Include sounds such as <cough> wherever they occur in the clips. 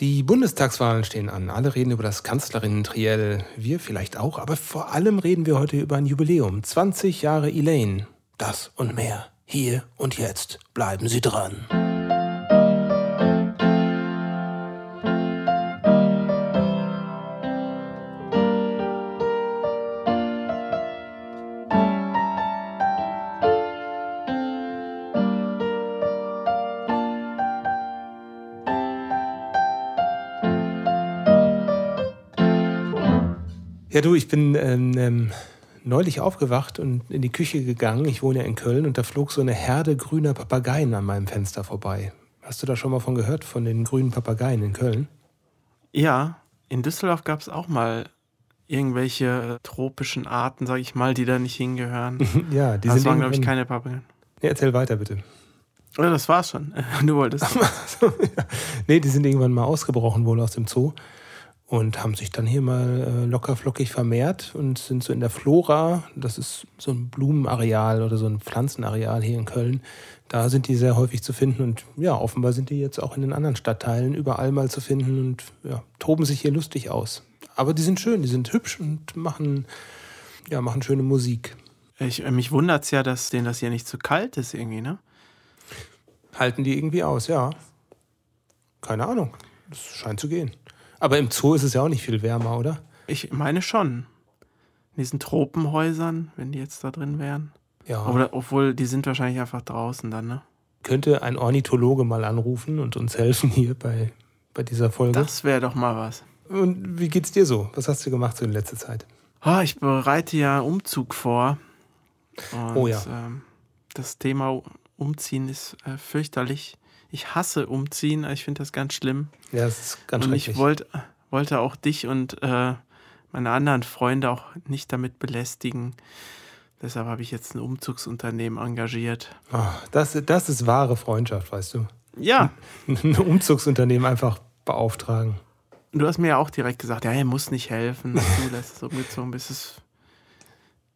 Die Bundestagswahlen stehen an. Alle reden über das Kanzlerinnen-Triell. Wir vielleicht auch, aber vor allem reden wir heute über ein Jubiläum. 20 Jahre Elaine. Das und mehr. Hier und jetzt. Bleiben Sie dran. Ja, du, ich bin ähm, ähm, neulich aufgewacht und in die Küche gegangen. Ich wohne ja in Köln und da flog so eine Herde grüner Papageien an meinem Fenster vorbei. Hast du da schon mal von gehört, von den grünen Papageien in Köln? Ja, in Düsseldorf gab es auch mal irgendwelche tropischen Arten, sag ich mal, die da nicht hingehören. <laughs> ja, die das sind waren, glaube ich, keine Papageien. Nee, erzähl weiter, bitte. Ja, das war's schon. <laughs> Du wolltest. ja. Nee, die sind irgendwann mal ausgebrochen wohl aus dem Zoo und haben sich dann hier mal äh, locker flockig vermehrt und sind so in der Flora, das ist so ein Blumenareal oder so ein Pflanzenareal hier in Köln, da sind die sehr häufig zu finden und ja, offenbar sind die jetzt auch in den anderen Stadtteilen überall mal zu finden und ja, toben sich hier lustig aus. Aber die sind schön, die sind hübsch und machen, ja, machen schöne Musik. Ich, äh, mich wundert es ja, dass denen das hier nicht zu kalt ist irgendwie, ne? Halten die irgendwie aus, ja. Keine Ahnung. Das scheint zu gehen. Aber im Zoo ist es ja auch nicht viel wärmer, oder? Ich meine schon. In diesen Tropenhäusern, wenn die jetzt da drin wären. Ja. Oder, obwohl, die sind wahrscheinlich einfach draußen dann, ne? Könnte ein Ornithologe mal anrufen und uns helfen hier bei, bei dieser Folge? Das wäre doch mal was. Und wie geht's dir so? Was hast du gemacht so in letzter Zeit? Oh, ich bereite ja Umzug vor. Und, oh ja. Ähm, das Thema Umziehen ist äh, fürchterlich ich hasse Umziehen, ich finde das ganz schlimm. Ja, das ist ganz und schrecklich. ich wollt, wollte auch dich und äh, meine anderen Freunde auch nicht damit belästigen. Deshalb habe ich jetzt ein Umzugsunternehmen engagiert. Oh, das, das ist wahre Freundschaft, weißt du. Ja. Ein Umzugsunternehmen einfach beauftragen. Du hast mir ja auch direkt gesagt, ja, er muss nicht helfen, dass du das umgezogen bist.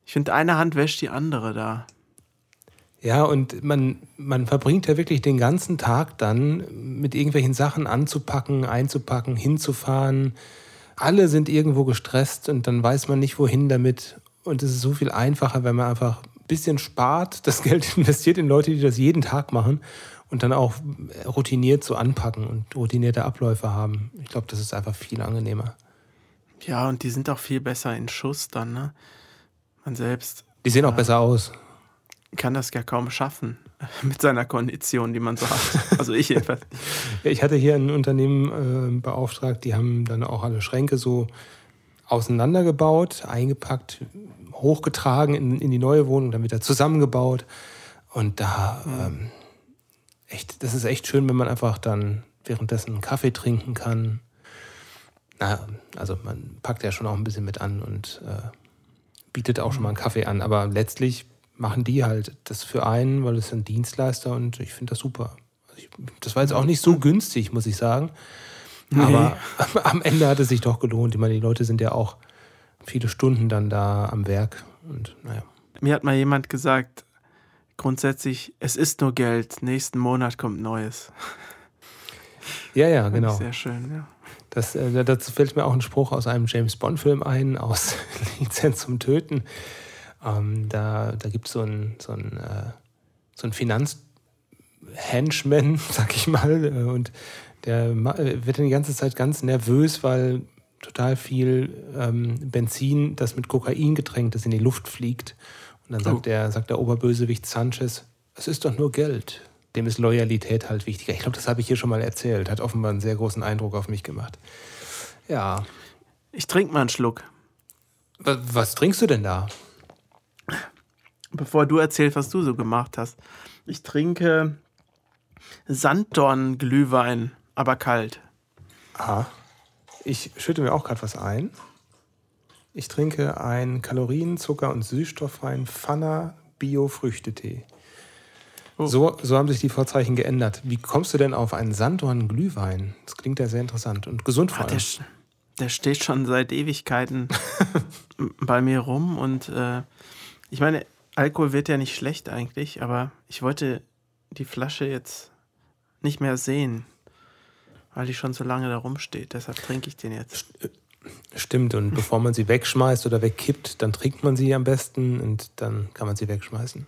Ich finde, eine Hand wäscht die andere da. Ja, und man, man verbringt ja wirklich den ganzen Tag dann mit irgendwelchen Sachen anzupacken, einzupacken, hinzufahren. Alle sind irgendwo gestresst und dann weiß man nicht, wohin damit. Und es ist so viel einfacher, wenn man einfach ein bisschen spart, <laughs> das Geld investiert in Leute, die das jeden Tag machen und dann auch routiniert so anpacken und routinierte Abläufe haben. Ich glaube, das ist einfach viel angenehmer. Ja, und die sind auch viel besser in Schuss dann, ne? Man selbst. Die sehen auch besser aus kann das ja kaum schaffen <laughs> mit seiner Kondition, die man so hat. Also ich jedenfalls. ja, ich hatte hier ein Unternehmen äh, beauftragt, die haben dann auch alle Schränke so auseinandergebaut, eingepackt, hochgetragen in, in die neue Wohnung, dann wieder zusammengebaut. Und da, ähm, echt, das ist echt schön, wenn man einfach dann währenddessen einen Kaffee trinken kann. Na, also man packt ja schon auch ein bisschen mit an und äh, bietet auch schon mal einen Kaffee an. Aber letztlich machen die halt das für einen, weil es sind Dienstleister und ich finde das super. Also ich, das war jetzt auch nicht so günstig, muss ich sagen. Aber nee. <laughs> am Ende hat es sich doch gelohnt. Ich meine, die Leute sind ja auch viele Stunden dann da am Werk und naja. Mir hat mal jemand gesagt, grundsätzlich, es ist nur Geld, nächsten Monat kommt Neues. <laughs> Ja, ja, genau. Sehr schön, ja. Das, äh, dazu fällt mir auch ein Spruch aus einem James Bond-Film ein, aus <laughs> Lizenz zum Töten. Ähm, da da gibt so es ein, so ein, äh, so ein Finanzhenchman, <laughs> sag ich mal, äh, und der äh, wird dann die ganze Zeit ganz nervös, weil total viel ähm, Benzin, das mit Kokain getränkt ist, in die Luft fliegt. Und dann sagt, oh. der, sagt der Oberbösewicht Sanchez, es ist doch nur Geld. Dem ist Loyalität halt wichtiger. Ich glaube, das habe ich hier schon mal erzählt. Hat offenbar einen sehr großen Eindruck auf mich gemacht. Ja. Ich trinke mal einen Schluck. Was, was trinkst du denn da? Bevor du erzählst, was du so gemacht hast. Ich trinke Sanddorn-Glühwein, aber kalt. Aha. Ich schütte mir auch gerade was ein. Ich trinke einen Kalorien-, Zucker- und süßstofffreien Pfanner Bio-Früchtetee. Oh. So, so haben sich die Vorzeichen geändert. Wie kommst du denn auf einen Sanddorn-Glühwein? Das klingt ja sehr interessant und gesund vor allem. Der, der steht schon seit Ewigkeiten <laughs> bei mir rum und äh, ich meine, Alkohol wird ja nicht schlecht eigentlich, aber ich wollte die Flasche jetzt nicht mehr sehen. weil die schon so lange da rumsteht. Deshalb trinke ich den jetzt. Stimmt, und bevor man sie wegschmeißt oder wegkippt, dann trinkt man sie am besten und dann kann man sie wegschmeißen.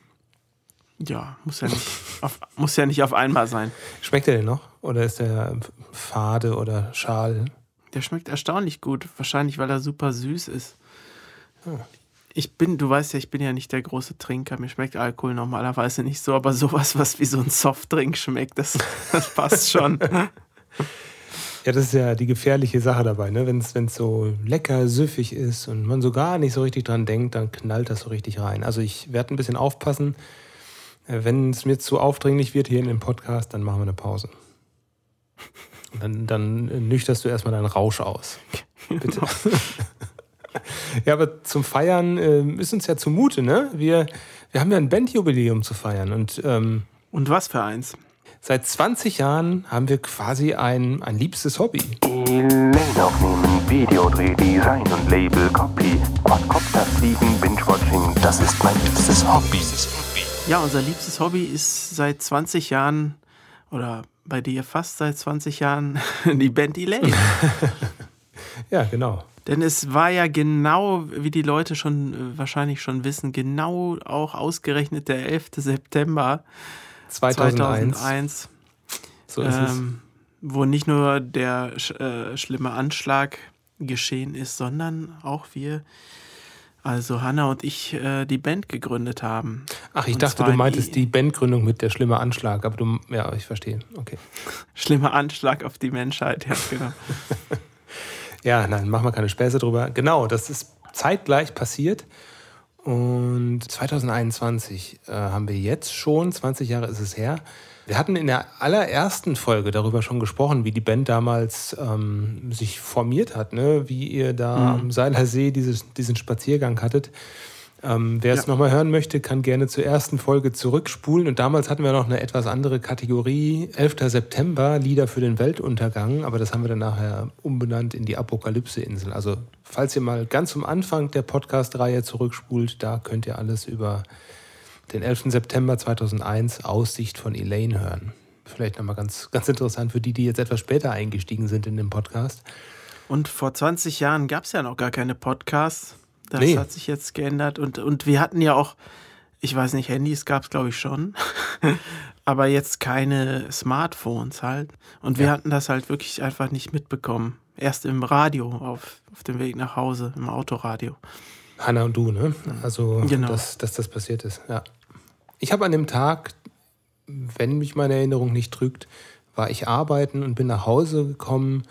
Ja, muss ja nicht <laughs> auf, muss ja nicht auf einmal sein. Schmeckt der denn noch? Oder ist der fade oder schal? Der schmeckt erstaunlich gut. Wahrscheinlich, weil er super süß ist. Oh. Ich bin, du weißt ja, ich bin ja nicht der große Trinker. Mir schmeckt Alkohol normalerweise nicht so, aber sowas, was wie so ein Softdrink schmeckt, das, <laughs> das passt schon. Ja, das ist ja die gefährliche Sache dabei, ne? Wenn es so lecker, süffig ist und man so gar nicht so richtig dran denkt, dann knallt das so richtig rein. Also ich werde ein bisschen aufpassen. Äh, wenn es mir zu aufdringlich wird hier in dem Podcast, dann machen wir eine Pause. Und dann, dann nüchterst du erstmal deinen Rausch aus. <laughs> Bitte. <laughs> ja, aber zum Feiern äh, ist uns ja zumute, ne? Wir, wir haben ja ein Bandjubiläum zu feiern. Und, ähm, und was für eins? Seit 20 Jahren haben wir quasi ein, ein liebstes Hobby. E-Mail aufnehmen, Videodreh, Design und Label, Copy, Quadcopter fliegen, Binge-Watching, das ist mein liebstes Hobby. Ja, unser liebstes Hobby ist seit 20 Jahren oder bei dir fast seit 20 Jahren <laughs> die Band Elaine. <laughs> ja, genau. Denn es war ja genau, wie die Leute schon äh, wahrscheinlich schon wissen, genau auch ausgerechnet der 11. September 2001. 2001 so ist es. ähm, wo nicht nur der äh, schlimme Anschlag geschehen ist, sondern auch wir, also Hanna und ich, äh, die Band gegründet haben. Ach, ich Und dachte, du die- meintest die Bandgründung mit der schlimme Anschlag, aber du, ja, ich verstehe. Okay. Schlimmer Anschlag auf die Menschheit, ja, genau. <laughs> Ja, nein, machen wir keine Späße drüber. Genau, das ist zeitgleich passiert. Und 2021 äh, haben wir jetzt schon, 20 Jahre ist es her. Wir hatten in der allerersten Folge darüber schon gesprochen, wie die Band damals ähm, sich formiert hat, ne? wie ihr da am Seiler See dieses, diesen Spaziergang hattet. Ähm, wer es Ja. nochmal hören möchte, kann gerne zur ersten Folge zurückspulen. Und damals hatten wir noch eine etwas andere Kategorie. 11. September, Lieder für den Weltuntergang. Aber das haben wir dann nachher umbenannt in die Apokalypse-Insel. Also, falls ihr mal ganz zum Anfang der Podcast-Reihe zurückspult, da könnt ihr alles über den 11. September 2001, Aussicht von Elaine hören. Vielleicht nochmal ganz, ganz interessant für die, die jetzt etwas später eingestiegen sind in den Podcast. Und vor 20 Jahren gab es ja noch gar keine Podcasts. Das Nee. hat sich jetzt geändert. Und, und wir hatten ja auch, ich weiß nicht, Handys gab es, glaube ich, schon. <laughs> Aber jetzt keine Smartphones halt. Und wir Ja. hatten das halt wirklich einfach nicht mitbekommen. Erst im Radio, auf, auf dem Weg nach Hause, im Autoradio. Hanna und du, ne? Also, Genau. dass, dass das passiert ist, ja. Ich habe an dem Tag, wenn mich meine Erinnerung nicht trügt, war ich arbeiten und bin nach Hause gekommen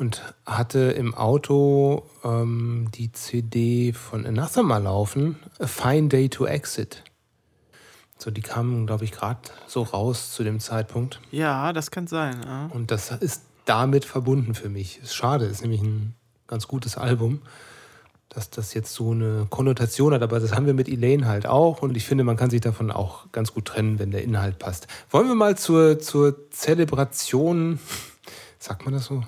und hatte im Auto ähm, die CD von Anathema laufen, A Fine Day to Exit. So, die kamen, glaube ich, gerade so raus zu dem Zeitpunkt. Ja, das kann sein. Ja. Und das ist damit verbunden für mich. Ist schade, ist nämlich ein ganz gutes Album, dass das jetzt so eine Konnotation hat. Aber das haben wir mit Elaine halt auch. Und ich finde, man kann sich davon auch ganz gut trennen, wenn der Inhalt passt. Wollen wir mal zur, zur Zelebration, <laughs> sagt man das so?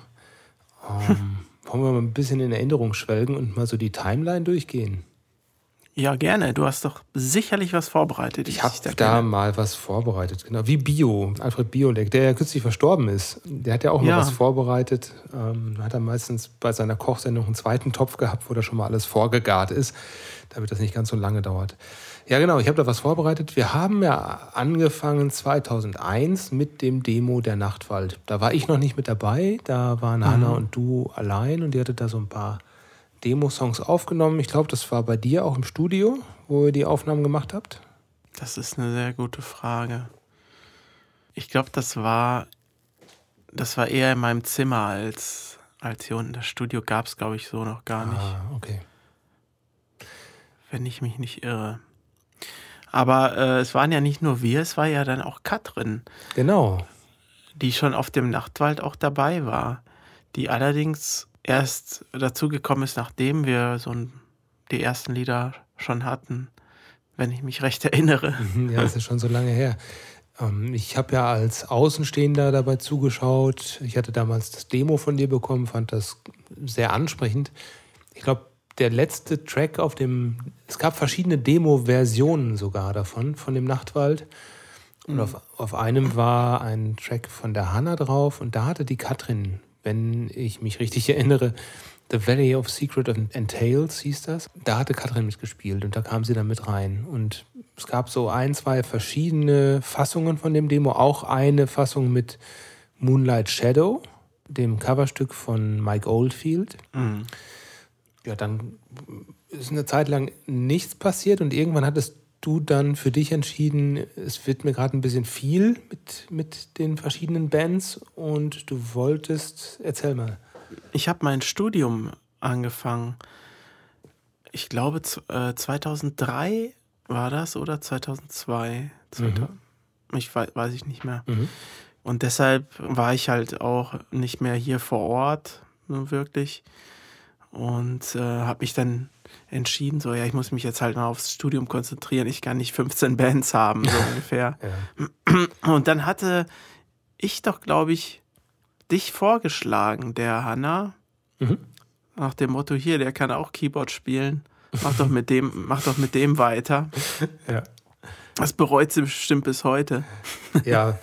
Ähm, wollen wir mal ein bisschen in Erinnerung schwelgen und mal so die Timeline durchgehen? ja, gerne. Du hast doch sicherlich was vorbereitet. Ich habe dich da da mal was vorbereitet, genau. Wie Bio, Alfred Biolek, der ja kürzlich verstorben ist. Der hat ja auch mal Ja. was vorbereitet. Ähm, hat er meistens bei seiner Kochsendung einen zweiten Topf gehabt, wo da schon mal alles vorgegart ist, damit das nicht ganz so lange dauert. Ja, genau, ich habe da was vorbereitet. Wir haben ja angefangen 2001 mit dem Demo Der Nachtwald. Da war ich noch nicht mit dabei, da waren Hanna und du allein und ihr hattet da so ein paar Demo-Songs aufgenommen. Ich glaube, das war bei dir auch im Studio, wo ihr die Aufnahmen gemacht habt. Das ist eine sehr gute Frage. Ich glaube, das war, das war eher in meinem Zimmer als, als hier unten. Das Studio gab es, glaube ich, so noch gar nicht, Ah, okay. wenn ich mich nicht irre. Aber äh, es waren ja nicht nur wir, es war ja dann auch Katrin, Genau. die schon auf dem Nachtwald auch dabei war, die allerdings erst dazugekommen ist, nachdem wir so ein, die ersten Lieder schon hatten, wenn ich mich recht <laughs> erinnere. Mhm, Ja, das ist schon so lange her. Ähm, ich habe ja als Außenstehender dabei zugeschaut. Ich hatte damals das Demo von dir bekommen, fand das sehr ansprechend. Ich glaube, der letzte Track auf dem, es gab verschiedene Demo-Versionen sogar davon, von dem Nachtwald. Und auf, auf einem war ein Track von der Hanna drauf und da hatte die Katrin, wenn ich mich richtig <laughs> erinnere, The Valley of Secret and Tales hieß das. Da hatte Katrin mitgespielt und da kam sie dann mit rein. Und es gab so ein, zwei verschiedene Fassungen von dem Demo. Auch eine Fassung mit Moonlight Shadow, dem Coverstück von Mike Oldfield. Mhm. Ja, dann ist eine Zeit lang nichts passiert und irgendwann hattest du dann für dich entschieden, es wird mir gerade ein bisschen viel mit, mit den verschiedenen Bands und du wolltest, erzähl mal. Ich habe mein Studium angefangen. Ich glaube, z- äh, 2003 war das oder 2002? Zweita- Ich weiß, weiß ich nicht mehr. Mhm. Und deshalb war ich halt auch nicht mehr hier vor Ort, wirklich. Und äh, habe mich dann entschieden, so, ja, ich muss mich jetzt halt mal aufs Studium konzentrieren. Ich kann nicht 15 Bands haben, so <laughs> ungefähr. Ja. Und dann hatte ich doch, glaube ich, dich vorgeschlagen, der Hanna. Mhm. Nach dem Motto, hier, der kann auch Keyboard spielen. Mach doch mit dem, mach doch mit dem weiter. <laughs> Ja. Das bereut sie bestimmt bis heute. Ja, <laughs>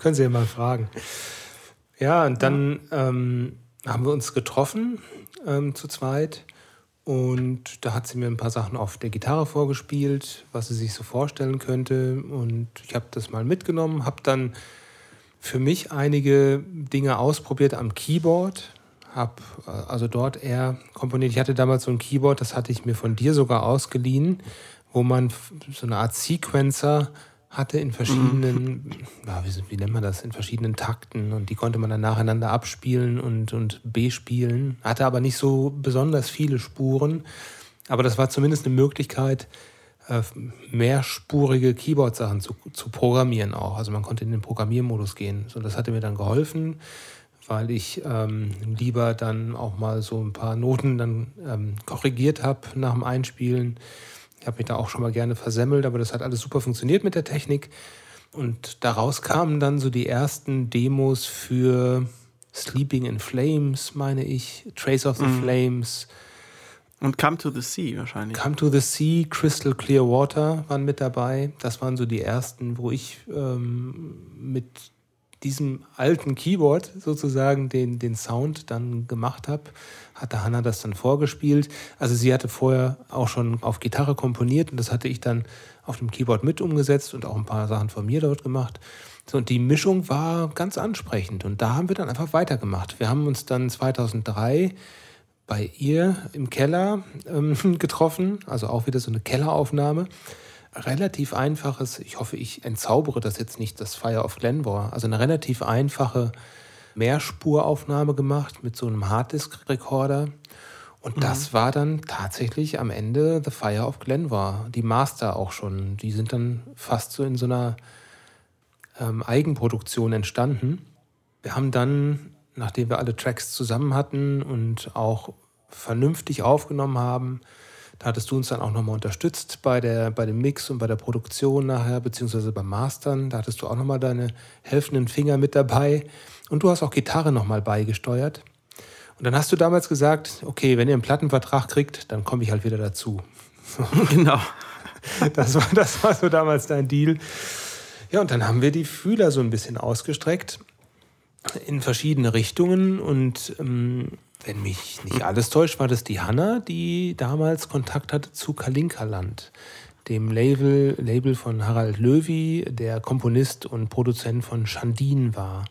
können Sie ja mal fragen. Ja, und dann ähm, haben wir uns getroffen ähm, zu zweit. Und da hat sie mir ein paar Sachen auf der Gitarre vorgespielt, was sie sich so vorstellen könnte. Und ich habe das mal mitgenommen, habe dann für mich einige Dinge ausprobiert am Keyboard, habe also dort eher komponiert. Ich hatte damals so ein Keyboard, das hatte ich mir von dir sogar ausgeliehen, wo man so eine Art Sequencer hatte in verschiedenen, ja, wie, wie nennt man das, in verschiedenen Takten und die konnte man dann nacheinander abspielen und, und bespielen. Hatte aber nicht so besonders viele Spuren, aber das war zumindest eine Möglichkeit, äh, mehrspurige Keyboard-Sachen zu, zu programmieren auch. Also man konnte in den Programmiermodus gehen. So, das hatte mir dann geholfen, weil ich ähm, lieber dann auch mal so ein paar Noten dann ähm, korrigiert habe nach dem Einspielen. Ich habe mich da auch schon mal gerne versemmelt, aber das hat alles super funktioniert mit der Technik. Und daraus kamen dann so die ersten Demos für Sleeping in Flames, meine ich, Trace of the Flames, Und Come to the Sea wahrscheinlich. Come to the Sea, Crystal Clear Water waren mit dabei. Das waren so die ersten, wo ich ähm, mit diesem alten Keyboard sozusagen den, den Sound dann gemacht habe. Hatte Hannah das dann vorgespielt. Also sie hatte vorher auch schon auf Gitarre komponiert und das hatte ich dann auf dem Keyboard mit umgesetzt und auch ein paar Sachen von mir dort gemacht. So, und die Mischung war ganz ansprechend und da haben wir dann einfach weitergemacht. Wir haben uns dann 2003 bei ihr im Keller ähm, <laughs> getroffen, also auch wieder so eine Kelleraufnahme. Relativ einfaches, ich hoffe, ich entzaubere das jetzt nicht, das Fire of Glenmore. Also eine relativ einfache Mehrspuraufnahme gemacht mit so einem Harddisk-Rekorder. Und das war dann tatsächlich am Ende The Fire of Glenmore, die Master auch schon. Die sind dann fast so in so einer ähm, Eigenproduktion entstanden. Wir haben dann, nachdem wir alle Tracks zusammen hatten und auch vernünftig aufgenommen haben, da hattest du uns dann auch nochmal unterstützt bei, der, bei dem Mix und bei der Produktion nachher, beziehungsweise beim Mastern. Da hattest du auch nochmal deine helfenden Finger mit dabei. Und du hast auch Gitarre nochmal beigesteuert. Und dann hast du damals gesagt, okay, wenn ihr einen Plattenvertrag kriegt, dann komme ich halt wieder dazu. <laughs> Genau. Das war, das war so damals dein Deal. Ja, und dann haben wir die Fühler so ein bisschen ausgestreckt in verschiedene Richtungen. Und ähm, wenn mich nicht alles täuscht, war das die Hanna, die damals Kontakt hatte zu Kalinkaland, dem Label, Label von Harald Löwy, der Komponist und Produzent von Shandin war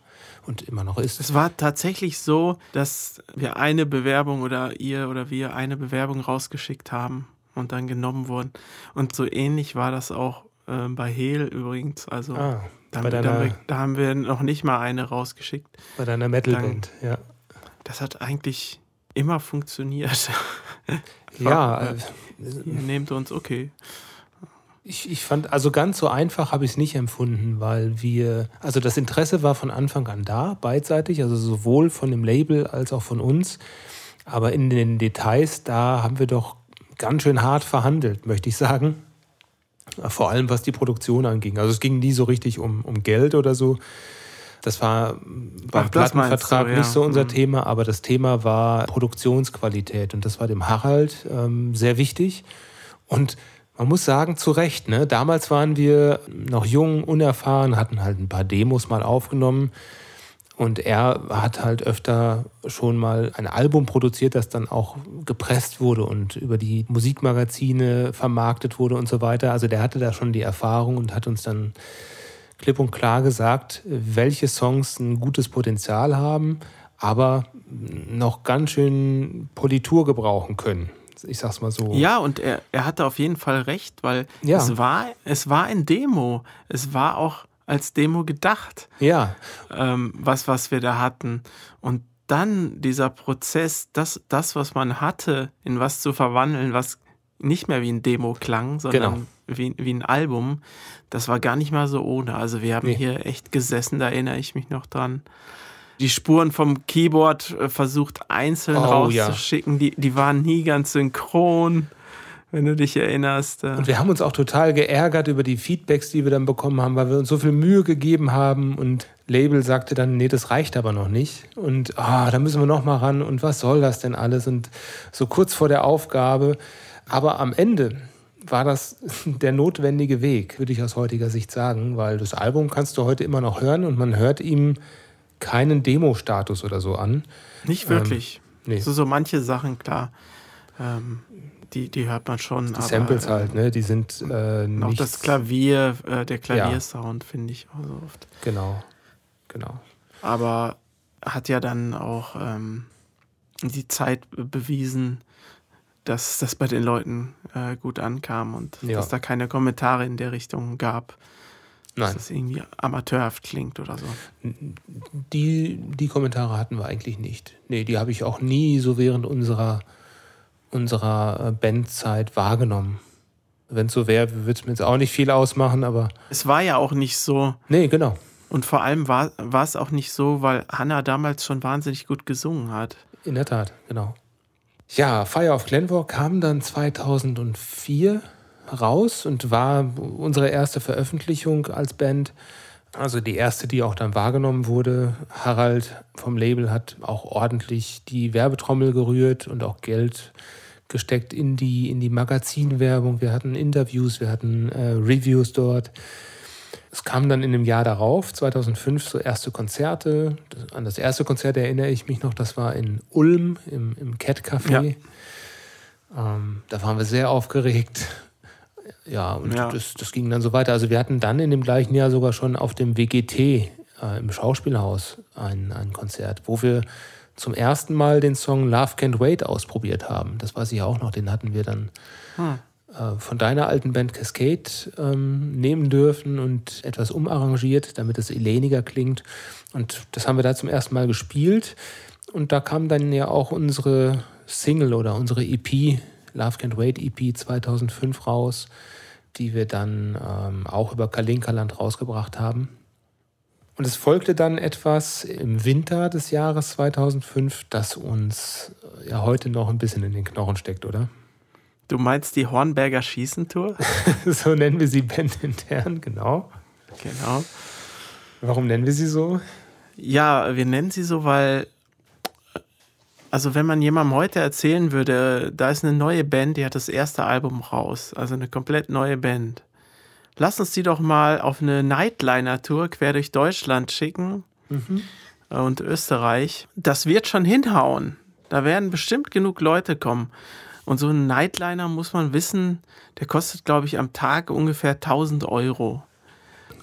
und immer noch ist. Es war tatsächlich so, dass wir eine Bewerbung oder ihr oder wir eine Bewerbung rausgeschickt haben und dann genommen wurden. Und so ähnlich war das auch äh, bei Hehl übrigens. Also Ah, da, bei haben deiner- wir, da haben wir noch nicht mal eine rausgeschickt. bei deiner Metalband, ja. Das hat eigentlich immer funktioniert. <laughs> Ja, <laughs> äh, Ihr nehmt uns, okay. Ich, ich fand, also ganz so einfach habe ich es nicht empfunden, weil wir, also das Interesse war von Anfang an da, beidseitig, also sowohl von dem Label als auch von uns. Aber in den Details, da haben wir doch ganz schön hart verhandelt, möchte ich sagen. Vor allem was die Produktion anging. Also es ging nie so richtig um, um Geld oder so. Das war beim Ach, Plattenvertrag du, ja. nicht so unser Mhm. Thema, aber das Thema war Produktionsqualität und das war dem Harald ähm, sehr wichtig. Und man muss sagen, zu Recht. Ne? Damals waren wir noch jung, unerfahren, hatten halt ein paar Demos mal aufgenommen. Und er hat halt öfter schon mal ein Album produziert, das dann auch gepresst wurde und über die Musikmagazine vermarktet wurde und so weiter. Also der hatte da schon die Erfahrung und hat uns dann klipp und klar gesagt, welche Songs ein gutes Potenzial haben, aber noch ganz schön Politur gebrauchen können. Ich sag's mal so. Ja, und er, er hatte auf jeden Fall recht, weil Ja. es, war, es war ein Demo. Es war auch als Demo gedacht, Ja, ähm, was, was wir da hatten. Und dann dieser Prozess, das, das, was man hatte, in was zu verwandeln, was nicht mehr wie ein Demo klang, sondern Genau. Wie, wie ein Album, das war gar nicht mal so ohne. Also wir haben Nee. hier echt gesessen, da erinnere ich mich noch dran. Die Spuren vom Keyboard äh, versucht einzeln Oh, ja. rauszuschicken, die, die waren nie ganz synchron, wenn du dich erinnerst. äh. Und wir haben uns auch total geärgert über die Feedbacks, die wir dann bekommen haben, weil wir uns so viel Mühe gegeben haben und Label sagte dann, nee, das reicht aber noch nicht. Und ah, da müssen wir noch mal ran und was soll das denn alles? Und so kurz vor der Aufgabe. Aber am Ende war das <laughs> der notwendige Weg, würde ich aus heutiger Sicht sagen, weil das Album kannst du heute immer noch hören und man hört ihm keinen Demo-Status oder so an. Nicht wirklich. Ähm, nee. So, so manche Sachen, klar, ähm, die, die hört man schon. Die Samples halt, ne? Die sind äh, Auch das Klavier, äh, der Klaviersound finde ich auch so oft. Genau, genau. Aber hat ja dann auch ähm, die Zeit bewiesen, dass das bei den Leuten äh, gut ankam und Ja. dass da keine Kommentare in der Richtung gab, dass Nein, das irgendwie amateurhaft klingt oder so. die, die Kommentare hatten wir eigentlich nicht. Nee, die habe ich auch nie so während unserer, unserer äh, Bandzeit wahrgenommen. Wenn es so wäre, würde es mir jetzt auch nicht viel ausmachen, aber Es war ja auch nicht so, nee, genau. und vor allem war, war es auch nicht so, weil Hannah damals schon wahnsinnig gut gesungen hat. In der Tat, genau. Ja, Fire of Glenmore kam dann 2004 raus und war unsere erste Veröffentlichung als Band. Also die erste, die auch dann wahrgenommen wurde. Harald vom Label hat auch ordentlich die Werbetrommel gerührt und auch Geld gesteckt in die, in die Magazinwerbung. Wir hatten Interviews, wir hatten äh, Reviews dort. Es kam dann in dem Jahr darauf, 2005, so erste Konzerte. An das erste Konzert erinnere ich mich noch, das war in Ulm im, im Cat Café. Ähm, da waren wir sehr aufgeregt. Ja, und Ja. Das, das ging dann so weiter. Also wir hatten dann in dem gleichen Jahr sogar schon auf dem WGT äh, im Schauspielhaus ein, ein Konzert, wo wir zum ersten Mal den Song Love Can't Wait ausprobiert haben. Das weiß ich auch noch, den hatten wir dann Hm. Äh, von deiner alten Band Cascade ähm, nehmen dürfen und etwas umarrangiert, damit es eleniger klingt. Und das haben wir da zum ersten Mal gespielt. Und da kam dann ja auch unsere Single oder unsere EP, Love Can't Wait EP 2005 raus, die wir dann ähm, auch über Kalinkaland rausgebracht haben. Und es folgte dann etwas im Winter des Jahres 2005, das uns äh, ja heute noch ein bisschen in den Knochen steckt, oder? Du meinst die Hornberger Schießentour? <laughs> so nennen wir sie bandintern, genau. genau. Warum nennen wir sie so? Ja, wir nennen sie so, weil, also wenn man jemandem heute erzählen würde, da ist eine neue Band, die hat das erste Album raus, also eine komplett neue Band. Lass uns die doch mal auf eine Nightliner-Tour quer durch Deutschland schicken und Österreich. Das wird schon hinhauen. Da werden bestimmt genug Leute kommen. Und so ein Nightliner muss man wissen, der kostet, glaube ich, am Tag ungefähr 1000 Euro.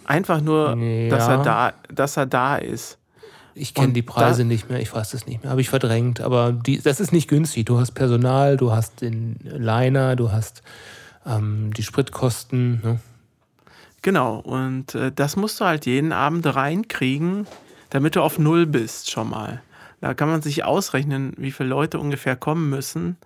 Einfach nur, dass, Ja. er da, dass er da ist. Ich kenne die Preise nicht mehr, ich weiß es nicht mehr, habe ich verdrängt. Aber die, das ist nicht günstig. Du hast Personal, du hast den Liner, du hast ähm, die Spritkosten. Ne? Genau, und äh, das musst du halt jeden Abend reinkriegen, damit du auf Null bist schon mal. Da kann man sich ausrechnen, wie viele Leute ungefähr kommen müssen.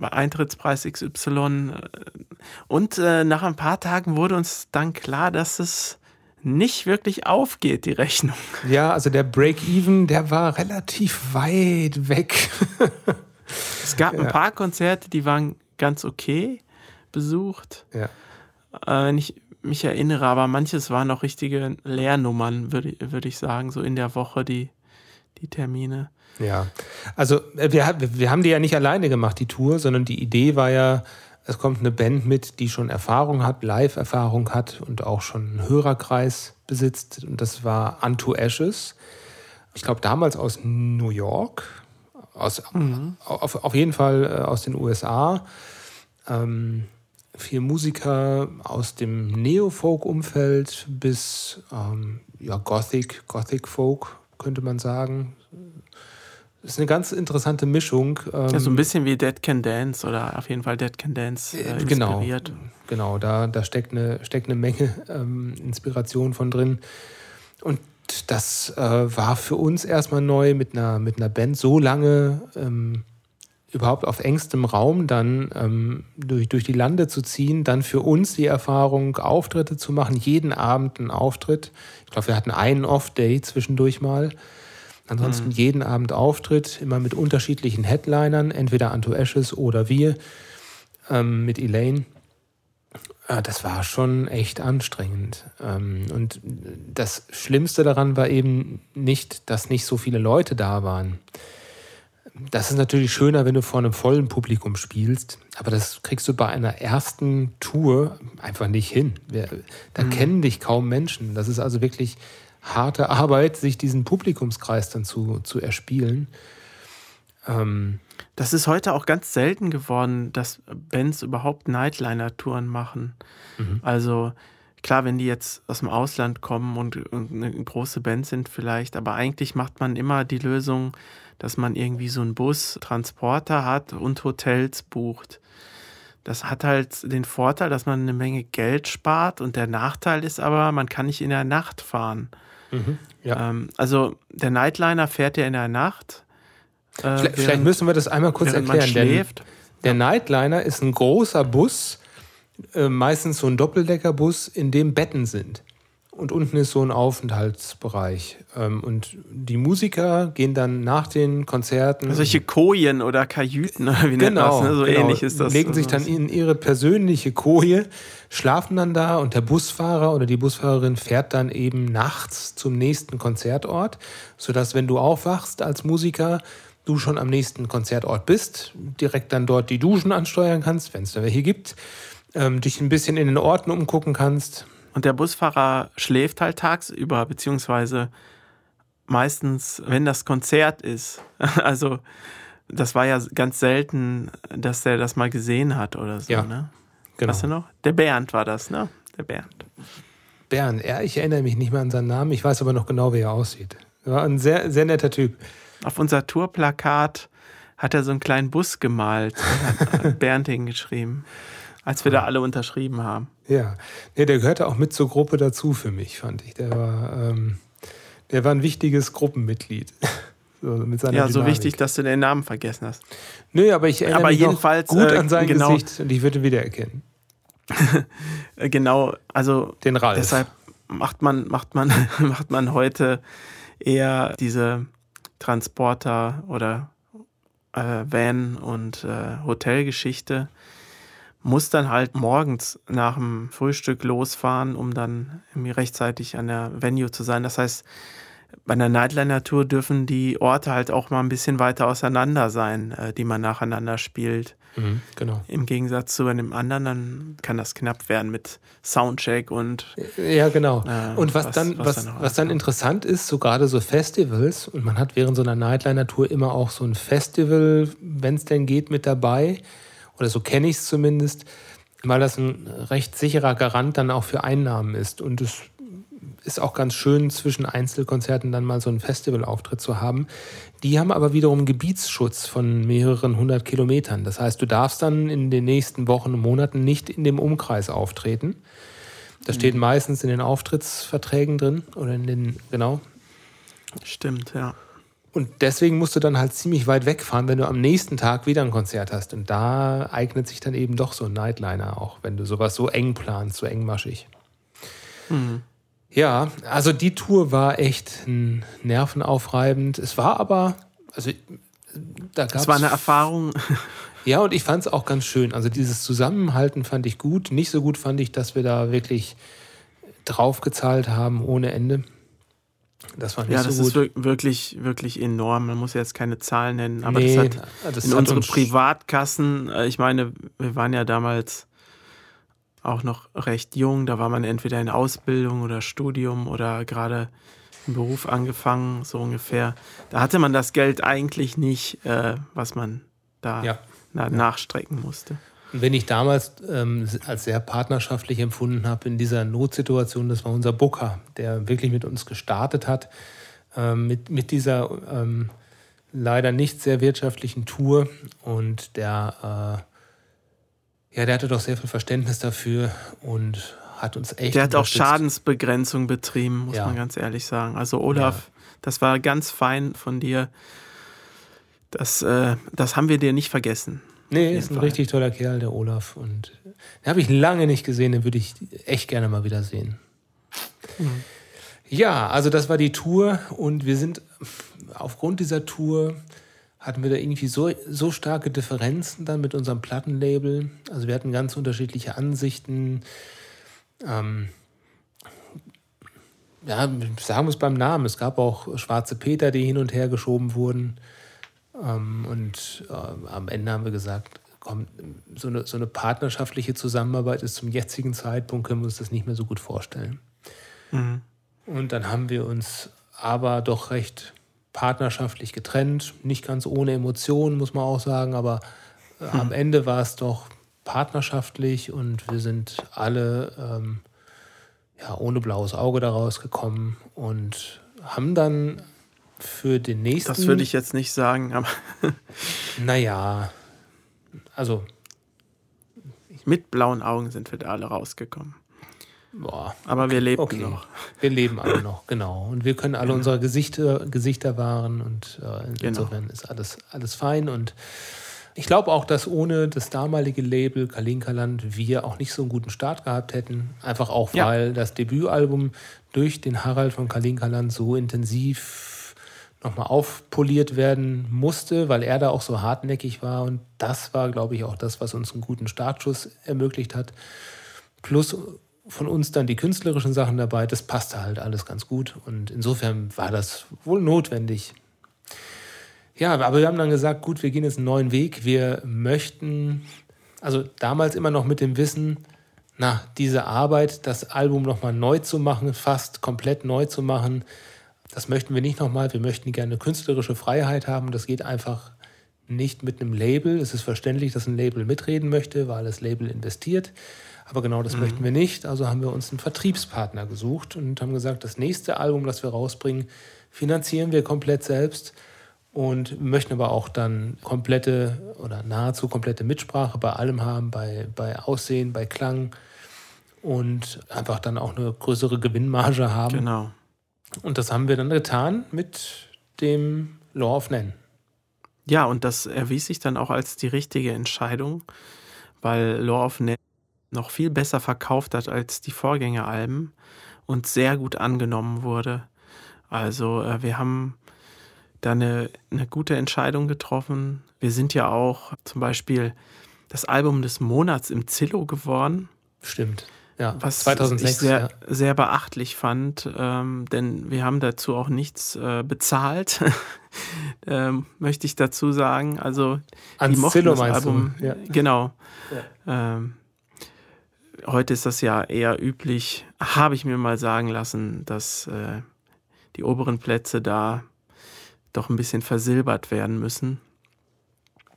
Eintrittspreis XY. äh, Und äh, nach ein paar Tagen wurde uns dann klar, dass es nicht wirklich aufgeht, die Rechnung. Ja, also der Break-Even, der war relativ weit weg. Es gab ein paar Konzerte, die waren ganz okay besucht. ja. äh, wenn ich mich erinnere, aber manches waren noch richtige Lehrnummern, würde würd ich sagen, so in der Woche die, die Termine. Ja, also äh, wir, wir haben die ja nicht alleine gemacht, die Tour, sondern die Idee war ja, Es kommt eine Band mit, die schon Erfahrung hat, Live-Erfahrung hat und auch schon einen Hörerkreis besitzt. Und das war Unto Ashes. Ich glaube, damals aus New York, aus, mhm. auf, auf jeden Fall äh, aus den USA. Ähm, vier Musiker aus dem Neo-Folk-Umfeld bis ähm, ja, Gothic, Gothic-Folk, könnte man sagen. Das ist eine ganz interessante Mischung. Ähm, ja, so ein bisschen wie Dead Can Dance oder auf jeden Fall Dead Can Dance äh, genau, inspiriert. Genau, genau da, da steckt, eine, steckt eine Menge ähm, Inspiration von drin. Und das äh, war für uns erstmal neu, mit einer, mit einer Band so lange ähm, überhaupt auf engstem Raum dann ähm, durch, durch die Lande zu ziehen, dann für uns die Erfahrung, Auftritte zu machen, jeden Abend einen Auftritt. Ich glaube, wir hatten einen Off-Day zwischendurch mal. Ansonsten mhm. jeden Abend Auftritt, immer mit unterschiedlichen Headlinern, entweder Anto Ashes oder wir ähm, mit Elaine. Äh, das war schon echt anstrengend. Ähm, und das Schlimmste daran war eben nicht, dass nicht so viele Leute da waren das ist natürlich schöner, wenn du vor einem vollen Publikum spielst, aber das kriegst du bei einer ersten Tour einfach nicht hin. Da mhm. kennen dich kaum Menschen. Das ist also wirklich harte Arbeit, sich diesen Publikumskreis dann zu, zu erspielen. Ähm das ist heute auch ganz selten geworden, dass Bands überhaupt Nightliner-Touren machen. Mhm. Also klar, wenn die jetzt aus dem Ausland kommen und eine große Band sind vielleicht, aber eigentlich macht man immer die Lösung, dass man irgendwie so einen Bus, Transporter hat und Hotels bucht. Das hat halt den Vorteil, dass man eine Menge Geld spart und der Nachteil ist aber, man kann nicht in der Nacht fahren. Mhm, ja. ähm, also der Nightliner fährt ja in der Nacht. Äh, vielleicht, während, vielleicht, müssen wir das einmal kurz erklären. Man schläft. Der, der Nightliner ist ein großer Bus, äh, meistens so ein Doppeldeckerbus, in dem Betten sind und unten ist so ein Aufenthaltsbereich. Ähm, und die Musiker gehen dann nach den Konzerten. Solche Kojen oder Kajüten, wie nennt genau, das? Ne? So genau. ähnlich ist das. Legen sich dann in ihre persönliche Koje, schlafen dann da und der Busfahrer oder die Busfahrerin fährt dann eben nachts zum nächsten Konzertort, sodass, wenn du aufwachst als Musiker, du schon am nächsten Konzertort bist, direkt dann dort die Duschen ansteuern kannst, wenn es da welche gibt, ähm, dich ein bisschen in den Orten umgucken kannst und der Busfahrer schläft halt tagsüber, beziehungsweise meistens, wenn das Konzert ist. <laughs> Also, das war ja ganz selten, dass er das mal gesehen hat oder so, ja, ne? Genau. Weißt du noch? Der Bernd war das, ne? Der Bernd. Bernd, ja, ich erinnere mich nicht mehr an seinen Namen, ich weiß aber noch genau, wie er aussieht. Er war ein sehr, sehr netter Typ. Auf unser Tourplakat hat er so einen kleinen Bus gemalt <laughs> hat Bernd hingeschrieben als wir da alle unterschrieben haben. Ja, nee, der gehörte auch mit zur Gruppe dazu für mich, fand ich. Der war, ähm, der war ein wichtiges Gruppenmitglied. <laughs> so, mit seiner ja, Dynamik. so wichtig, dass du den Namen vergessen hast. Nö, aber ich erinnere aber mich jedenfalls, gut äh, an sein genau, Gesicht und ich würde ihn wiedererkennen. <laughs> genau, also den Ralf. deshalb macht man, macht man, <laughs> macht man heute eher diese Transporter oder äh, Van- und äh, Hotelgeschichte muss dann halt morgens nach dem Frühstück losfahren, um dann rechtzeitig an der Venue zu sein. Das heißt, bei einer Nightliner-Tour dürfen die Orte halt auch mal ein bisschen weiter auseinander sein, äh, die man nacheinander spielt. Mhm, genau. Im Gegensatz zu einem anderen, dann kann das knapp werden mit Soundcheck und. Ja, genau. Äh, und was, was dann, was, was, dann, was dann interessant ist, so gerade so Festivals, und man hat während so einer Nightliner-Tour immer auch so ein Festival, wenn es denn geht, mit dabei oder so kenne ich es zumindest, weil das ein recht sicherer Garant dann auch für Einnahmen ist. Und es ist auch ganz schön, zwischen Einzelkonzerten dann mal so einen Festivalauftritt zu haben. Die haben aber wiederum Gebietsschutz von mehreren hundert Kilometern. Das heißt, du darfst dann in den nächsten Wochen und Monaten nicht in dem Umkreis auftreten. Das steht mhm. meistens in den Auftrittsverträgen drin oder in den, genau. Stimmt, ja. Und deswegen musst du dann halt ziemlich weit wegfahren, wenn du am nächsten Tag wieder ein Konzert hast. Und da eignet sich dann eben doch so ein Nightliner auch, wenn du sowas so eng planst, so engmaschig. Mhm. Ja, also die Tour war echt nervenaufreibend. Es war aber, also da gab es. war eine Erfahrung. <laughs> Ja, und ich fand es auch ganz schön. Also dieses Zusammenhalten fand ich gut. Nicht so gut fand ich, dass wir da wirklich draufgezahlt haben ohne Ende. Das war nicht Ja, so das gut. ist wir- wirklich, wirklich enorm. Man muss jetzt keine Zahlen nennen, aber Nee, das hat das in hat unsere uns- Privatkassen, äh, ich meine, wir waren ja damals auch noch recht jung, da war man entweder in Ausbildung oder Studium oder gerade im Beruf angefangen, so ungefähr. Da hatte man das Geld eigentlich nicht, äh, was man da Ja. na, nachstrecken musste. Wenn ich damals ähm, als sehr partnerschaftlich empfunden habe in dieser Notsituation, das war unser Booker, der wirklich mit uns gestartet hat, ähm, mit, mit dieser ähm, leider nicht sehr wirtschaftlichen Tour. Und der, äh, ja, der hatte doch sehr viel Verständnis dafür und hat uns echt. Der hat auch. Schadensbegrenzung betrieben, muss Ja. man ganz ehrlich sagen. Also Olaf, das war ganz fein von dir. Das, äh, das haben wir dir nicht vergessen. Nee, ist ein Fall. richtig toller Kerl, der Olaf. Und den habe ich lange nicht gesehen, den würde ich echt gerne mal wieder sehen. Mhm. Ja, also das war die Tour und wir sind aufgrund dieser Tour hatten wir da irgendwie so, so starke Differenzen dann mit unserem Plattenlabel. Also wir hatten ganz unterschiedliche Ansichten. Ähm, ja, sagen wir es beim Namen. Es gab auch schwarze Peter, die hin und her geschoben wurden. Ähm, und ähm, am Ende haben wir gesagt, komm, so eine, so eine partnerschaftliche Zusammenarbeit ist zum jetzigen Zeitpunkt, können wir uns das nicht mehr so gut vorstellen. Mhm. Und dann haben wir uns aber doch recht partnerschaftlich getrennt, nicht ganz ohne Emotionen, muss man auch sagen, aber äh, am Ende war es doch partnerschaftlich und wir sind alle ähm, ja, ohne blaues Auge da rausgekommen und haben dann für den nächsten. Das würde ich jetzt nicht sagen, aber <laughs> Naja, also, mit blauen Augen sind wir da alle rausgekommen. boah, Aber wir lebten okay. noch. Wir leben alle noch, genau. Und wir können alle unsere Gesichter, Gesichter wahren und äh, Genau. insofern ist alles, alles fein. Und ich glaube auch, dass ohne das damalige Label Kalinkaland wir auch nicht so einen guten Start gehabt hätten. Einfach auch, Ja. weil das Debütalbum durch den Harald von Kalinkaland so intensiv nochmal aufpoliert werden musste, weil er da auch so hartnäckig war. Und das war, glaube ich, auch das, was uns einen guten Startschuss ermöglicht hat. Plus von uns dann die künstlerischen Sachen dabei. Das passte halt alles ganz gut. Und insofern war das wohl notwendig. Ja, aber wir haben dann gesagt, gut, wir gehen jetzt einen neuen Weg. Wir möchten, also damals immer noch mit dem Wissen, na, diese Arbeit, das Album nochmal neu zu machen, fast komplett neu zu machen, das möchten wir nicht nochmal. Wir möchten gerne künstlerische Freiheit haben. Das geht einfach nicht mit einem Label. Es ist verständlich, dass ein Label mitreden möchte, weil das Label investiert. Aber genau das möchten wir nicht. Also haben wir uns einen Vertriebspartner gesucht und haben gesagt, das nächste Album, das wir rausbringen, finanzieren wir komplett selbst und möchten aber auch dann komplette oder nahezu komplette Mitsprache bei allem haben, bei, bei Aussehen, bei Klang und einfach dann auch eine größere Gewinnmarge haben. Genau. Und das haben wir dann getan mit dem Law of Nen. Ja, und das erwies sich dann auch als die richtige Entscheidung, weil Law of Net noch viel besser verkauft hat als die Vorgängeralben und sehr gut angenommen wurde. Also äh, wir haben da eine, eine gute Entscheidung getroffen. Wir sind ja auch zum Beispiel das Album des Monats im Zillow geworden. Stimmt. Ja, Was 2006. ich sehr, ja. sehr beachtlich fand, ähm, denn wir haben dazu auch nichts äh, bezahlt, <laughs> ähm, möchte ich dazu sagen. Also Ans die mochten Zillow das Album? Ja. genau. Ähm, heute ist das ja eher üblich, habe ich mir mal sagen lassen, dass äh, die oberen Plätze da doch ein bisschen versilbert werden müssen.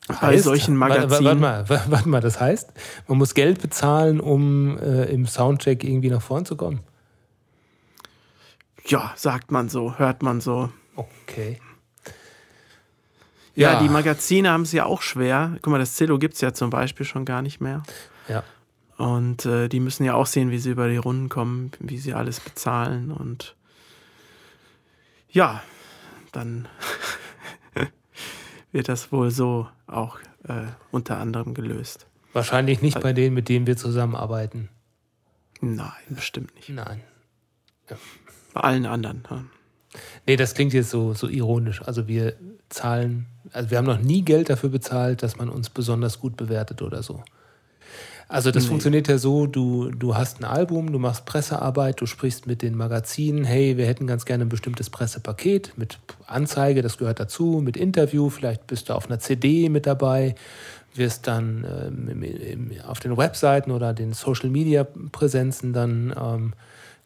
Bei Heißt- solchen warte- Magazinen. Warte, warte, mal, <laughs> warte mal, das heißt, man muss Geld bezahlen, um äh, im Soundcheck irgendwie nach vorn zu kommen. Ja, sagt man so, hört man so. Okay. Ja, Ja. die Magazine haben es ja auch schwer. Guck mal, das Zillow gibt es ja zum Beispiel schon gar nicht mehr. Ja. Und äh, die müssen ja auch sehen, wie sie über die Runden kommen, wie sie alles bezahlen. Und ja, dann wird das wohl so auch äh, unter anderem gelöst. Wahrscheinlich nicht bei denen, mit denen wir zusammenarbeiten. Nein, bestimmt nicht. Nein. Bei allen anderen. Ja. Nee, das klingt jetzt so, so ironisch. Also wir zahlen, also wir haben noch nie Geld dafür bezahlt, dass man uns besonders gut bewertet oder so. Also das Nee. funktioniert ja so, du, du hast ein Album, du machst Pressearbeit, du sprichst mit den Magazinen, hey, wir hätten ganz gerne ein bestimmtes Pressepaket mit Anzeige, das gehört dazu, mit Interview, vielleicht bist du auf einer CD mit dabei, wirst dann ähm, im, im, auf den Webseiten oder den Social-Media-Präsenzen dann ähm,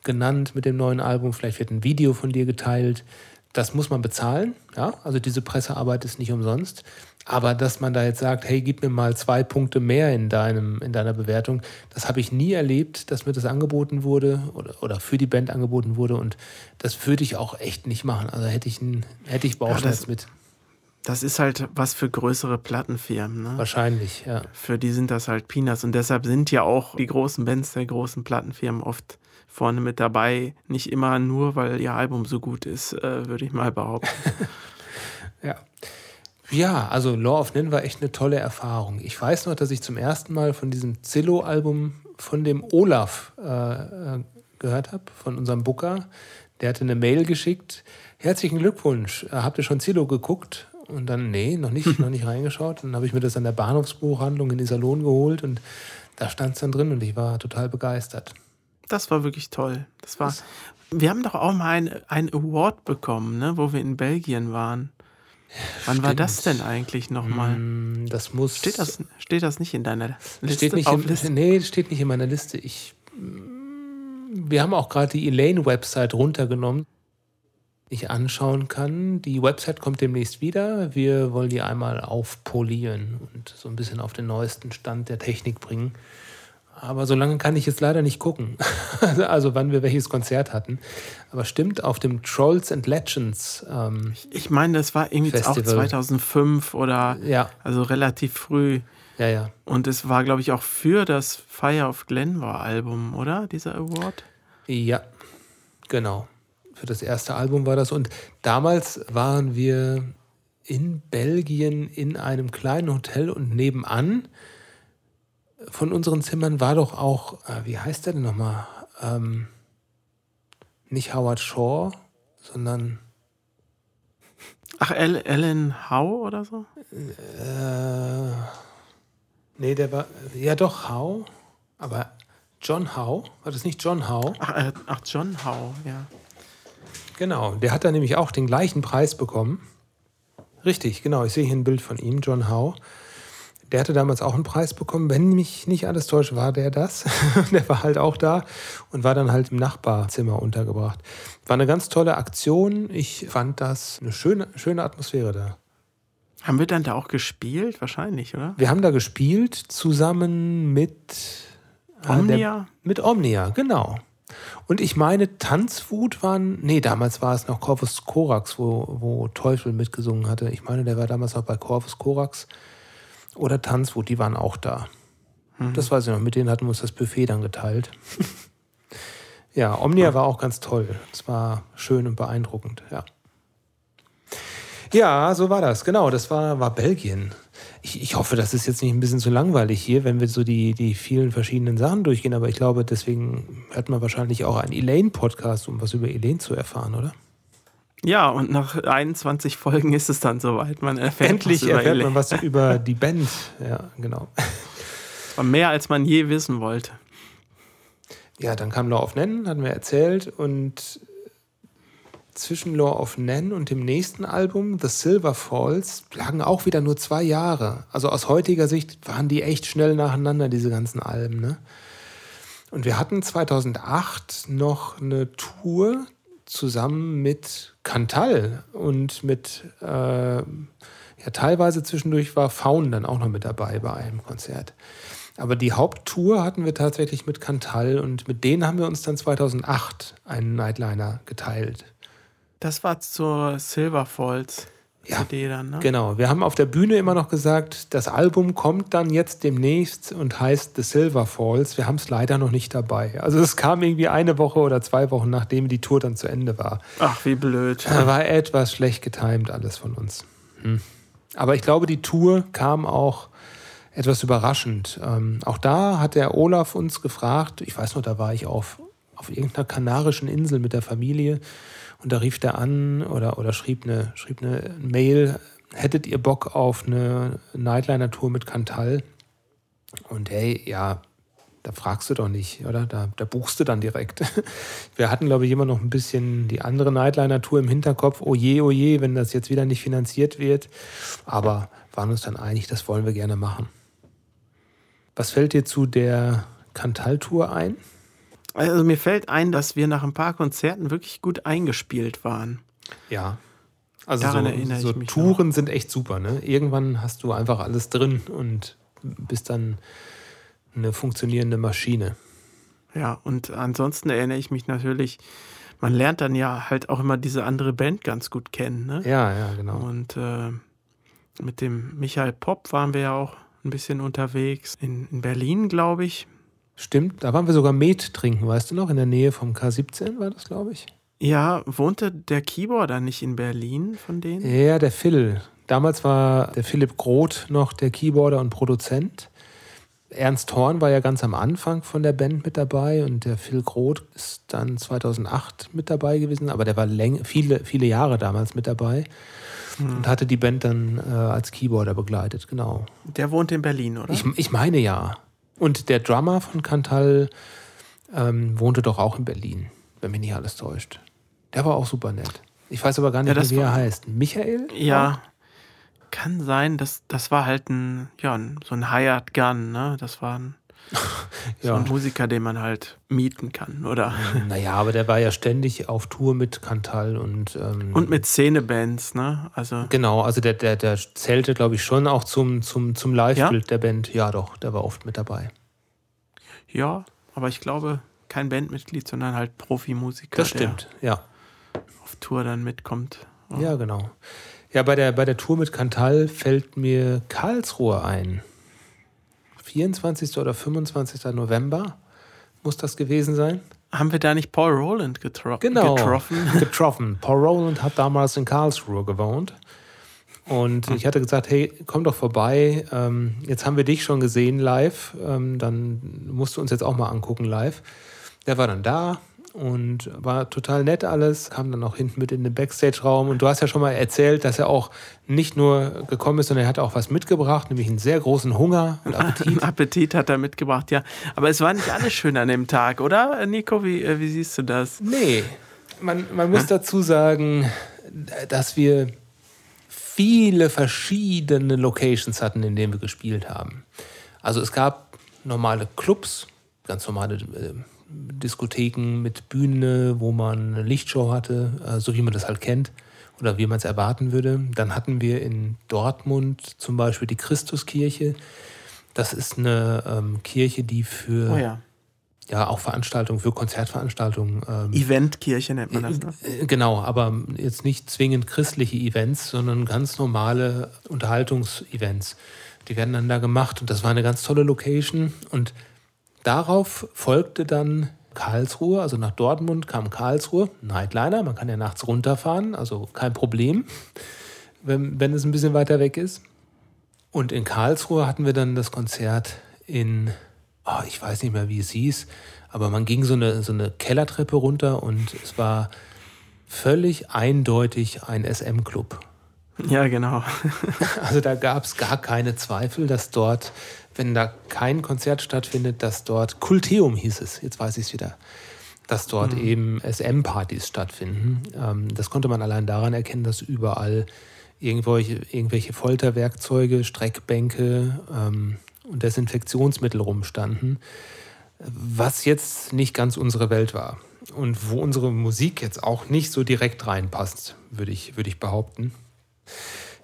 genannt mit dem neuen Album, vielleicht wird ein Video von dir geteilt. Das muss man bezahlen, ja, also diese Pressearbeit ist nicht umsonst. Aber dass man da jetzt sagt, hey, gib mir mal zwei Punkte mehr in, deinem, in deiner Bewertung, das habe ich nie erlebt, dass mir das angeboten wurde oder, oder für die Band angeboten wurde. Und das würde ich auch echt nicht machen. Also hätte ich, ein, hätte ich Bauchschmerz das- mit. Das ist halt was für größere Plattenfirmen. Ne? Wahrscheinlich, ja. Für die sind das halt Peanuts. Und deshalb sind ja auch die großen Bands der großen Plattenfirmen oft vorne mit dabei. Nicht immer nur, weil ihr Album so gut ist, äh, würde ich mal behaupten. <laughs> Ja. Ja, also Law of Nin war echt eine tolle Erfahrung. Ich weiß noch, dass ich zum ersten Mal von diesem Zillow-Album von dem Olaf äh, äh, gehört habe, von unserem Booker. Der hatte eine Mail geschickt. Herzlichen Glückwunsch. Äh, Habt ihr schon Zillow geguckt? Und dann, nee, noch nicht, <laughs> noch nicht reingeschaut. Dann habe ich mir das an der Bahnhofsbuchhandlung in Iserlohn geholt und da stand es dann drin und ich war total begeistert. Das war wirklich toll. Das war. Wir haben doch auch mal ein, ein Award bekommen, ne, wo wir in Belgien waren. Wann war das denn eigentlich nochmal? Mm, Das muss. Steht das, steht das nicht in deiner Liste? Steht nicht, in, Liste? nee, steht nicht in meiner Liste. Ich, mm, wir haben auch gerade die Elaine-Website runtergenommen, die ich anschauen kann. Die Website kommt demnächst wieder. Wir wollen die einmal aufpolieren und so ein bisschen auf den neuesten Stand der Technik bringen. Aber so lange kann ich jetzt leider nicht gucken. <laughs> also wann wir welches Konzert hatten. Aber stimmt, auf dem Trolls and Legends, ähm, Ich meine, das war irgendwie auch Festival. 2005 oder ja, also relativ früh. ja, ja. Und es war, glaube ich, auch für das Fire of Glenmore Album, oder? Dieser Award? Ja, genau. Für das erste Album war das. Und damals waren wir in Belgien in einem kleinen Hotel und nebenan von unseren Zimmern war doch auch, äh, wie heißt der denn nochmal? Ähm, nicht Howard Shaw, sondern Ach, El Ellen Howe oder so? äh, nee, der war, ja doch Howe, aber John Howe, war das nicht John Howe? Ach, äh, ach John Howe, ja. Genau, der hat da nämlich auch den gleichen Preis bekommen. Richtig, genau. Ich sehe hier ein Bild von ihm, John Howe. Der hatte damals auch einen Preis bekommen. Wenn mich nicht alles täuscht, war der das. <laughs> der war halt auch da und war dann halt im Nachbarzimmer untergebracht. War eine ganz tolle Aktion. Ich fand das eine schöne, schöne Atmosphäre da. Haben wir dann da auch gespielt? Wahrscheinlich, oder? Wir haben da gespielt zusammen mit äh, der- Omnia? mit Omnia, genau. Und ich meine, Tanzwut waren, nee, damals war es noch Corvus Corax, wo, wo Teufel mitgesungen hatte. Ich meine, der war damals auch bei Corvus Corax. Oder Tanzwut, die waren auch da. Das weiß ich noch, mit denen hatten wir uns das Buffet dann geteilt. <laughs> ja, Omnia war auch ganz toll. Es war schön und beeindruckend, ja. Ja, so war das, genau. Das war, war Belgien. Ich, ich hoffe, das ist jetzt nicht ein bisschen zu langweilig hier, wenn wir so die, die vielen verschiedenen Sachen durchgehen, aber ich glaube, deswegen hört man wahrscheinlich auch einen Elaine-Podcast, um was über Elaine zu erfahren, oder? Ja, und nach 21 Folgen ist es dann soweit. Man erfährt Endlich was über erfährt man was <laughs> über die Band. Ja, genau. War mehr, als man je wissen wollte. Ja, dann kam Law of Nen, hatten wir erzählt. Und zwischen Law of Nen und dem nächsten Album, The Silver Falls, lagen auch wieder nur zwei Jahre. Also aus heutiger Sicht waren die echt schnell nacheinander, diese ganzen Alben. Ne? Und wir hatten 2008 noch eine Tour zusammen mit Cantal und mit, äh, ja, teilweise zwischendurch war Faun dann auch noch mit dabei bei einem Konzert. Aber die Haupttour hatten wir tatsächlich mit Cantal und mit denen haben wir uns dann 2008 einen Nightliner geteilt. Das war zur Silver Falls Ja, CD dann, ne? Genau, wir haben auf der Bühne immer noch gesagt, das Album kommt dann jetzt demnächst und heißt The Silver Falls. Wir haben es leider noch nicht dabei. Also es kam irgendwie eine Woche oder zwei Wochen, nachdem die Tour dann zu Ende war. Ach, wie blöd. Da war etwas schlecht getimt alles von uns. Hm. Aber ich glaube, die Tour kam auch etwas überraschend. Ähm, auch da hat der Olaf uns gefragt, ich weiß noch, da war ich auf, auf irgendeiner kanarischen Insel mit der Familie und da rief der an oder, oder schrieb, eine, schrieb eine Mail, hättet ihr Bock auf eine Nightliner-Tour mit Cantal? Und hey, ja, da fragst du doch nicht, oder? Da, da buchst du dann direkt. <laughs> Wir hatten, glaube ich, immer noch ein bisschen die andere Nightliner-Tour im Hinterkopf. Oh je, oh je, wenn das jetzt wieder nicht finanziert wird. Aber waren uns dann einig, das wollen wir gerne machen. Was fällt dir zu der Kantal-Tour ein? Also mir fällt ein, dass wir nach ein paar Konzerten wirklich gut eingespielt waren. Ja. Also Daran so, erinnere so ich mich Touren sind echt super. Ne? Irgendwann hast du einfach alles drin und bist dann eine funktionierende Maschine. Ja, und ansonsten erinnere ich mich natürlich, man lernt dann ja halt auch immer diese andere Band ganz gut kennen. Ne? Ja, ja, genau. Und äh, mit dem Michael Popp waren wir ja auch ein bisschen unterwegs. In, in Berlin, glaube ich. Stimmt, da waren wir sogar Met trinken, weißt du noch? In der Nähe vom K17 war das, glaube ich. Ja, wohnte der Keyboarder nicht in Berlin von denen? Ja, der Phil. Damals war der Philipp Groth noch der Keyboarder und Produzent. Ernst Horn war ja ganz am Anfang von der Band mit dabei und der Phil Groth ist dann 2008 mit dabei gewesen, aber der war viele, viele Jahre damals mit dabei und hatte die Band dann äh, als Keyboarder begleitet, genau. Der wohnt in Berlin, oder? Ich, ich meine ja. Und der Drummer von Cantal ähm, wohnte doch auch in Berlin, wenn mich nicht alles täuscht. Der war auch super nett. Ich weiß aber gar nicht Ja, mehr, wie er heißt. Michael? ja. Kann sein, dass das war halt ein, ja, so ein Hired Gun, ne? Das war ein, <laughs> Ja. ein Musiker, den man halt mieten kann, oder? <laughs> Naja, aber der war ja ständig auf Tour mit Cantal und. Ähm, Und mit Szenebands, ne? Also, Genau, also der, der, der zählte, glaube ich, schon auch zum, zum, zum Live-Bild der Band. Ja, doch, der war oft mit dabei. ja, aber ich glaube, kein Bandmitglied, sondern halt Profimusiker, Das stimmt, ja. auf Tour dann mitkommt. Ja, genau. Ja, bei der, bei der Tour mit Cantal fällt mir Karlsruhe ein. 24. oder 25. November muss das gewesen sein. Haben wir da nicht Paul Roland getro Genau. getroffen? <laughs> Getroffen. Paul Rowland hat damals in Karlsruhe gewohnt. Und ich hatte gesagt, hey, komm doch vorbei. Ähm, jetzt haben wir dich schon gesehen live. Ähm, dann musst du uns jetzt auch mal angucken live. Der war dann da und war total nett alles. Kam dann auch hinten mit in den Backstage-Raum. Und du hast ja schon mal erzählt, dass er auch nicht nur gekommen ist, sondern er hat auch was mitgebracht, nämlich einen sehr großen Hunger und <laughs> Appetit. Appetit hat er mitgebracht, ja. Aber es war nicht alles schön an dem Tag, oder? Nico, wie, äh, wie siehst du das? Nee, man, man muss dazu sagen, dass wir viele verschiedene Locations hatten, in denen wir gespielt haben. Also es gab normale Clubs, ganz normale äh, Diskotheken mit Bühne, wo man eine Lichtshow hatte, äh, so wie man das halt kennt oder wie man es erwarten würde. Dann hatten wir in Dortmund zum Beispiel die Christuskirche. Das ist eine ähm, Kirche, die für Oh ja. ja auch Veranstaltungen, für Konzertveranstaltungen ähm, Eventkirche nennt man das, ne? äh, Genau, aber jetzt nicht zwingend christliche Events, sondern ganz normale Unterhaltungsevents. Die werden dann da gemacht und das war eine ganz tolle Location. Und darauf folgte dann Karlsruhe, also nach Dortmund kam Karlsruhe, Nightliner, man kann ja nachts runterfahren, also kein Problem, wenn, wenn es ein bisschen weiter weg ist. Und in Karlsruhe hatten wir dann das Konzert in, oh, ich weiß nicht mehr, wie es hieß, aber man ging so eine, so eine Kellertreppe runter und es war völlig eindeutig ein SM-Club. Ja, genau. <laughs> Also da gab es gar keine Zweifel, dass dort, wenn da kein Konzert stattfindet, dass dort Kulteum hieß es, jetzt weiß ich es wieder, dass dort eben SM-Partys stattfinden. Ähm, das konnte man allein daran erkennen, dass überall irgendwelche, irgendwelche Folterwerkzeuge, Streckbänke ähm, und Desinfektionsmittel rumstanden, was jetzt nicht ganz unsere Welt war. Und wo unsere Musik jetzt auch nicht so direkt reinpasst, würde ich, würde ich behaupten.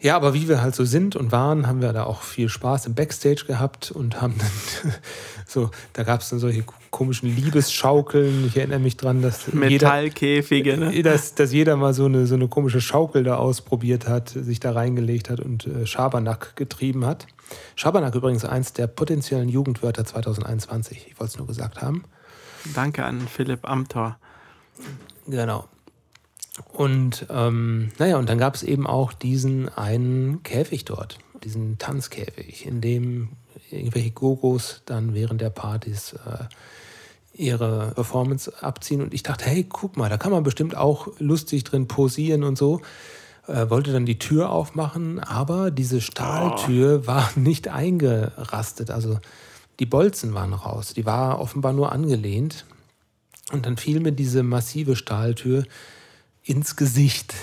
Ja, aber wie wir halt so sind und waren, haben wir da auch viel Spaß im Backstage gehabt und haben dann <laughs> so, da gab es dann solche komischen Liebesschaukeln. Ich erinnere mich dran, dass jeder, Metallkäfige, ne? <laughs> dass, dass jeder mal so eine, so eine komische Schaukel da ausprobiert hat, sich da reingelegt hat und äh, Schabernack getrieben hat. Schabernack übrigens eins der potenziellen Jugendwörter 2021. Ich wollte es nur gesagt haben. Danke an Philipp Amthor. Genau. Und ähm, naja, und dann gab es eben auch diesen einen Käfig dort, diesen Tanzkäfig, in dem irgendwelche Gogos dann während der Partys äh, ihre Performance abziehen. Und ich dachte, hey, guck mal, da kann man bestimmt auch lustig drin posieren und so. Äh, wollte dann die Tür aufmachen, aber diese Stahltür war <laughs> nicht eingerastet. Also die Bolzen waren raus. Die war offenbar nur angelehnt. Und dann fiel mir diese massive Stahltür ins Gesicht.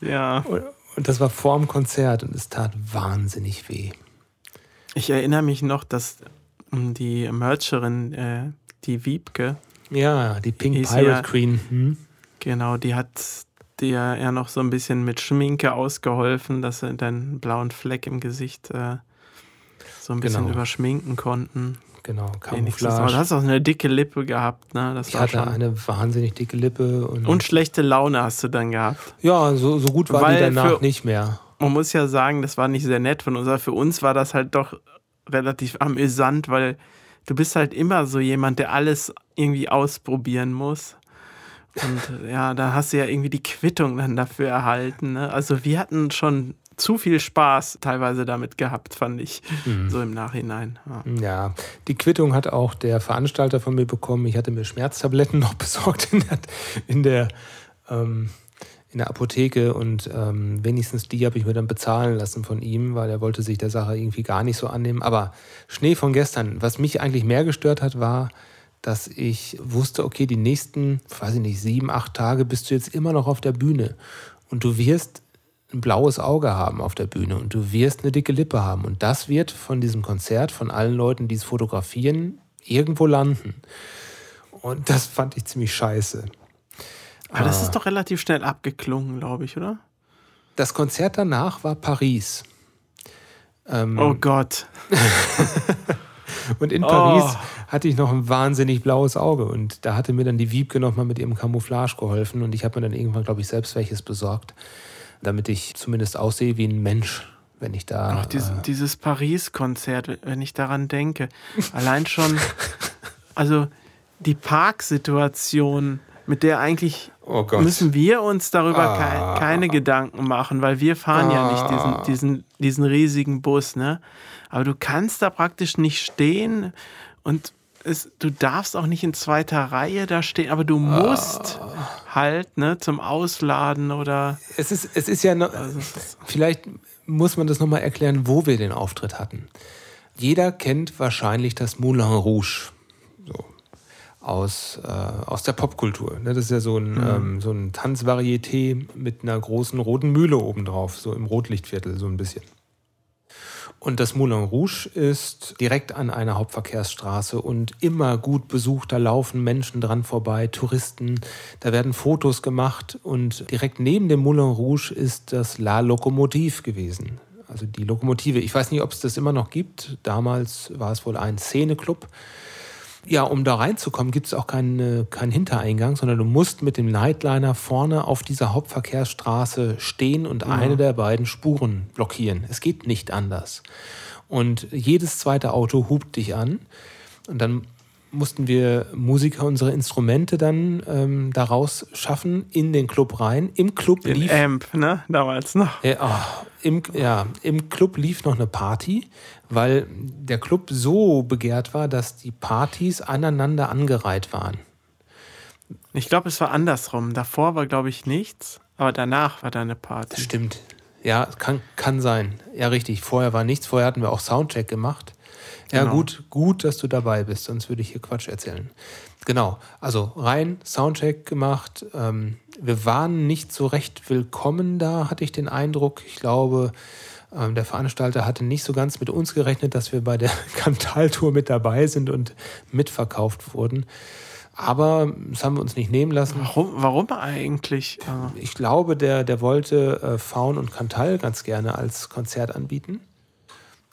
Ja. Und, und das war vor dem Konzert und es tat wahnsinnig weh. Ich erinnere mich noch, dass ähm, die Mercherin, äh, die Wiebke, Ja, die Pink Pirate ja- Queen. Hm? genau, die hat dir ja noch so ein bisschen mit Schminke ausgeholfen, dass sie deinen blauen Fleck im Gesicht äh, so ein bisschen Genau. überschminken konnten. Genau. Aber du Camouflage. hast auch eine dicke Lippe gehabt, ne? Das Ich hatte schon. eine wahnsinnig dicke Lippe und, Und schlechte Laune hast du dann gehabt. ja, so, so gut war Weil die danach für- nicht mehr. Man muss ja sagen, das war nicht sehr nett von uns, aber für uns war das halt doch relativ amüsant, weil du bist halt immer so jemand, der alles irgendwie ausprobieren muss. Und ja, da hast du ja irgendwie die Quittung dann dafür erhalten. Ne? Also wir hatten schon zu viel Spaß teilweise damit gehabt, fand ich, so im Nachhinein. Ja. Ja, die Quittung hat auch der Veranstalter von mir bekommen. Ich hatte mir Schmerztabletten <laughs> noch besorgt in der, in der, ähm, in der Apotheke und ähm, wenigstens die habe ich mir dann bezahlen lassen von ihm, weil er wollte sich der Sache irgendwie gar nicht so annehmen. Aber Schnee von gestern, was mich eigentlich mehr gestört hat, war, dass ich wusste, okay, die nächsten, weiß ich nicht, sieben, acht Tage bist du jetzt immer noch auf der Bühne und du wirst ein blaues Auge haben auf der Bühne und du wirst eine dicke Lippe haben. Und das wird von diesem Konzert, von allen Leuten, die es fotografieren, irgendwo landen. Und das fand ich ziemlich scheiße. Aber das ist doch relativ schnell abgeklungen, glaube ich, oder? Das Konzert danach war Paris. Ähm, Oh Gott. <laughs> Und in Oh. Paris hatte ich noch ein wahnsinnig blaues Auge. Und da hatte mir dann die Wiebke nochmal mit ihrem Camouflage geholfen. Und ich habe mir dann irgendwann, glaube ich, selbst welches besorgt, damit ich zumindest aussehe wie ein Mensch, wenn ich da. Auch dies, äh, dieses Paris-Konzert, wenn ich daran denke. Allein schon, <laughs> also die Parksituation, mit der eigentlich oh Gott. müssen wir uns darüber Ah. kei- keine Gedanken machen, weil wir fahren ja nicht diesen, diesen, diesen riesigen Bus, ne? Aber du kannst da praktisch nicht stehen und es, du darfst auch nicht in zweiter Reihe da stehen, aber du musst halt, ne, zum Ausladen oder es, ist, es ist ja noch, also Vielleicht muss man das nochmal erklären, wo wir den Auftritt hatten. Jeder kennt wahrscheinlich das Moulin Rouge. So. Aus, äh, aus der Popkultur. Ne? Das ist ja so ein, ähm, so ein Tanzvarieté mit einer großen roten Mühle obendrauf, so im Rotlichtviertel, so ein bisschen. Und das Moulin Rouge ist direkt an einer Hauptverkehrsstraße und immer gut besucht. Da laufen Menschen dran vorbei, Touristen. Da werden Fotos gemacht und direkt neben dem Moulin Rouge ist das La Locomotive gewesen. Also die Lokomotive. Ich weiß nicht, ob es das immer noch gibt. Damals war es wohl ein Szeneclub. Ja, um da reinzukommen, gibt es auch keinen keinen Hintereingang, sondern du musst mit dem Nightliner vorne auf dieser Hauptverkehrsstraße stehen und eine der beiden Spuren blockieren. Es geht nicht anders. Und jedes zweite Auto hupt dich an. Und dann mussten wir Musiker unsere Instrumente dann ähm, daraus schaffen, in den Club rein. Im Club den lief Amp, ne, damals noch. ja, ah, im, ja, im Club lief noch eine Party, weil der Club so begehrt war, dass die Partys aneinander angereiht waren. Ich glaube, es war andersrum. Davor war, glaube ich, nichts, aber danach war da eine Party. Stimmt. Ja, kann, kann sein. Ja, richtig. Vorher war nichts. Vorher hatten wir auch Soundcheck gemacht. Ja, Genau. gut, gut, dass du dabei bist, sonst würde ich hier Quatsch erzählen. Genau, also rein, Soundcheck gemacht. Ähm, wir waren nicht so recht willkommen da, hatte ich den Eindruck. Ich glaube, ähm, der Veranstalter hatte nicht so ganz mit uns gerechnet, dass wir bei der <laughs> Kantaltour mit dabei sind und mitverkauft wurden. Aber das haben wir uns nicht nehmen lassen. Warum, warum eigentlich? Ich glaube, der, der wollte äh, Faun und Cantal ganz gerne als Konzert anbieten.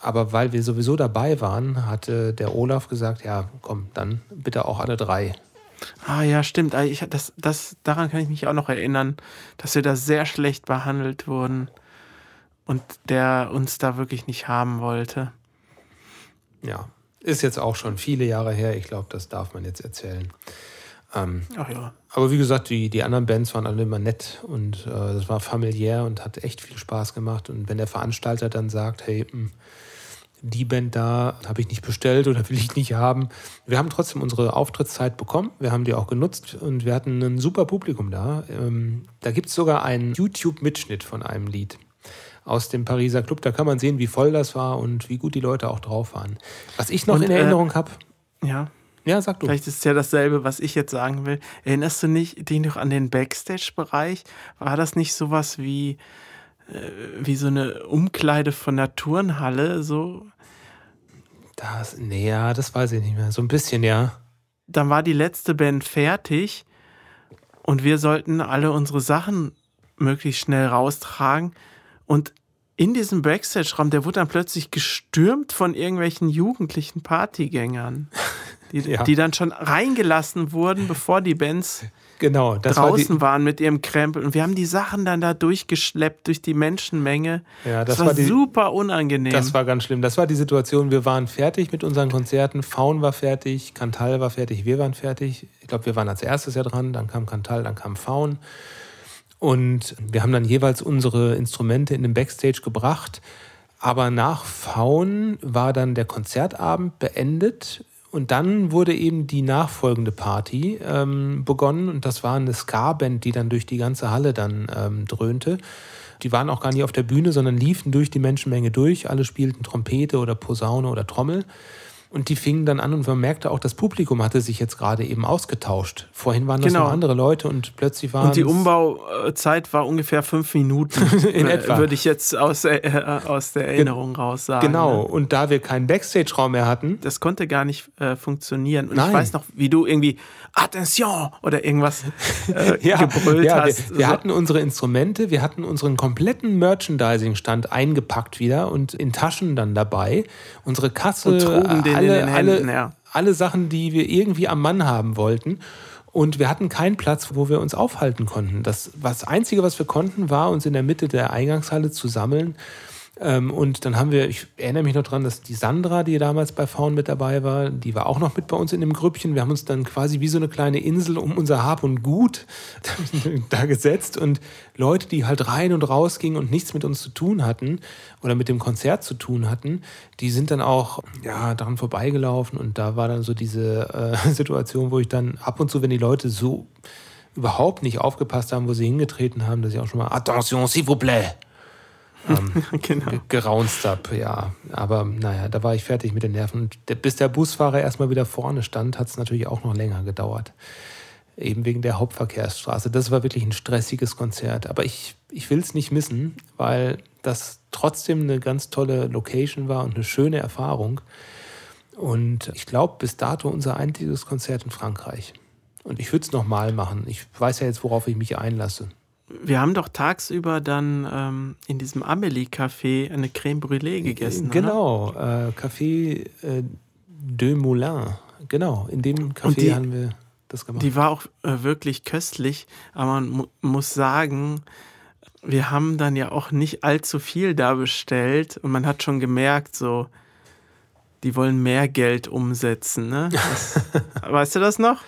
Aber weil wir sowieso dabei waren, hatte der Olaf gesagt, ja, komm, dann bitte auch alle drei. ah ja, stimmt. Ah, Ich, das, das, daran kann ich mich auch noch erinnern, dass wir da sehr schlecht behandelt wurden und der uns da wirklich nicht haben wollte. Ja, ist jetzt auch schon viele Jahre her. Ich glaube, das darf man jetzt erzählen. Ähm, Ach ja. aber wie gesagt, die, die anderen Bands waren alle immer nett und äh, das war familiär und hat echt viel Spaß gemacht. Und wenn der Veranstalter dann sagt, hey, mh, die Band da habe ich nicht bestellt oder will ich nicht haben. Wir haben trotzdem unsere Auftrittszeit bekommen. Wir haben die auch genutzt und wir hatten ein super Publikum da. Ähm, da gibt es sogar einen YouTube-Mitschnitt von einem Lied aus dem Pariser Club. Da kann man sehen, wie voll das war und wie gut die Leute auch drauf waren. Was ich noch Und, in äh, Erinnerung habe, Ja, ja, sag du. vielleicht ist es ja dasselbe, was ich jetzt sagen will. Erinnerst du nicht dich noch an den Backstage-Bereich? War das nicht sowas wie, äh, wie so eine Umkleide von der Turnhalle? So? Das, nee, ja, das weiß ich nicht mehr. So ein bisschen, ja. Dann war die letzte Band fertig und wir sollten alle unsere Sachen möglichst schnell raustragen. Und in diesem Backstage-Raum, der wurde dann plötzlich gestürmt von irgendwelchen jugendlichen Partygängern, die, <laughs> Ja. die dann schon reingelassen wurden, bevor die Bands Genau, war draußen die, waren mit ihrem Krempel. Und wir haben die Sachen dann da durchgeschleppt durch die Menschenmenge. Ja, das, das war, war die- super unangenehm. Das war ganz schlimm. Das war die Situation, wir waren fertig mit unseren Konzerten. Faun war fertig, Cantal war fertig, wir waren fertig. Ich glaube, wir waren als erstes ja dran, dann kam Cantal, dann kam Faun. Und wir haben dann jeweils unsere Instrumente in den Backstage gebracht. Aber nach Faun war dann der Konzertabend beendet. Und dann wurde eben die nachfolgende Party ähm, begonnen. Und das war eine Ska-Band, die dann durch die ganze Halle dann ähm, dröhnte. Die waren auch gar nicht auf der Bühne, sondern liefen durch die Menschenmenge durch. Alle spielten Trompete oder Posaune oder Trommel. Und die fingen dann an und man merkte auch, das Publikum hatte sich jetzt gerade eben ausgetauscht. Vorhin waren das Genau. noch andere Leute und plötzlich waren und die Umbauzeit war ungefähr fünf Minuten. <laughs> In äh, etwa. Würde ich jetzt aus, äh, aus der Erinnerung raus sagen. Genau. Ne? Und da wir keinen Backstage-Raum mehr hatten, Das konnte gar nicht äh, funktionieren. Und Nein. ich weiß noch, wie du irgendwie Attention oder irgendwas äh, <laughs> ja, gebrüllt ja, hast. Wir, wir So. hatten unsere Instrumente, wir hatten unseren kompletten Merchandising-Stand eingepackt wieder und in Taschen dann dabei. Unsere Kasse, Und trugen den in alle, den Händen, alle, ja. alle Sachen, die wir irgendwie am Mann haben wollten. Und wir hatten keinen Platz, wo wir uns aufhalten konnten. Das, das Einzige, was wir konnten, war, uns in der Mitte der Eingangshalle zu sammeln. Ähm, und dann haben wir, ich erinnere mich noch dran, dass die Sandra, die damals bei Faun mit dabei war, die war auch noch mit bei uns in dem Grüppchen. Wir haben uns dann quasi wie so eine kleine Insel um unser Hab und Gut <laughs> da gesetzt und Leute, die halt rein und raus gingen und nichts mit uns zu tun hatten oder mit dem Konzert zu tun hatten, die sind dann auch ja, daran vorbeigelaufen und da war dann so diese äh, <laughs> Situation, wo ich dann ab und zu, wenn die Leute so überhaupt nicht aufgepasst haben, wo sie hingetreten haben, dass ich auch schon mal Attention, s'il vous plaît <laughs> genau. ge- geraunzt habe, ja. Aber naja, da war ich fertig mit den Nerven. Und bis der Busfahrer erstmal wieder vorne stand, hat es natürlich auch noch länger gedauert. Eben wegen der Hauptverkehrsstraße. Das war wirklich ein stressiges Konzert. Aber ich, ich will es nicht missen, weil das trotzdem eine ganz tolle Location war und eine schöne Erfahrung. Und ich glaube, bis dato unser einziges Konzert in Frankreich. Und ich würde es nochmal machen. Ich weiß ja jetzt, worauf ich mich einlasse. Wir haben doch tagsüber dann ähm, in diesem Amelie-Café eine Creme Brûlée gegessen. Oder? Genau, äh, Café äh, de Moulin. Genau, in dem Café die- haben wir das gemacht. Die war auch äh, wirklich köstlich, aber man mu muss sagen, wir haben dann ja auch nicht allzu viel da bestellt und man hat schon gemerkt, so, die wollen mehr Geld umsetzen. Ne? Das, <laughs> weißt du das noch?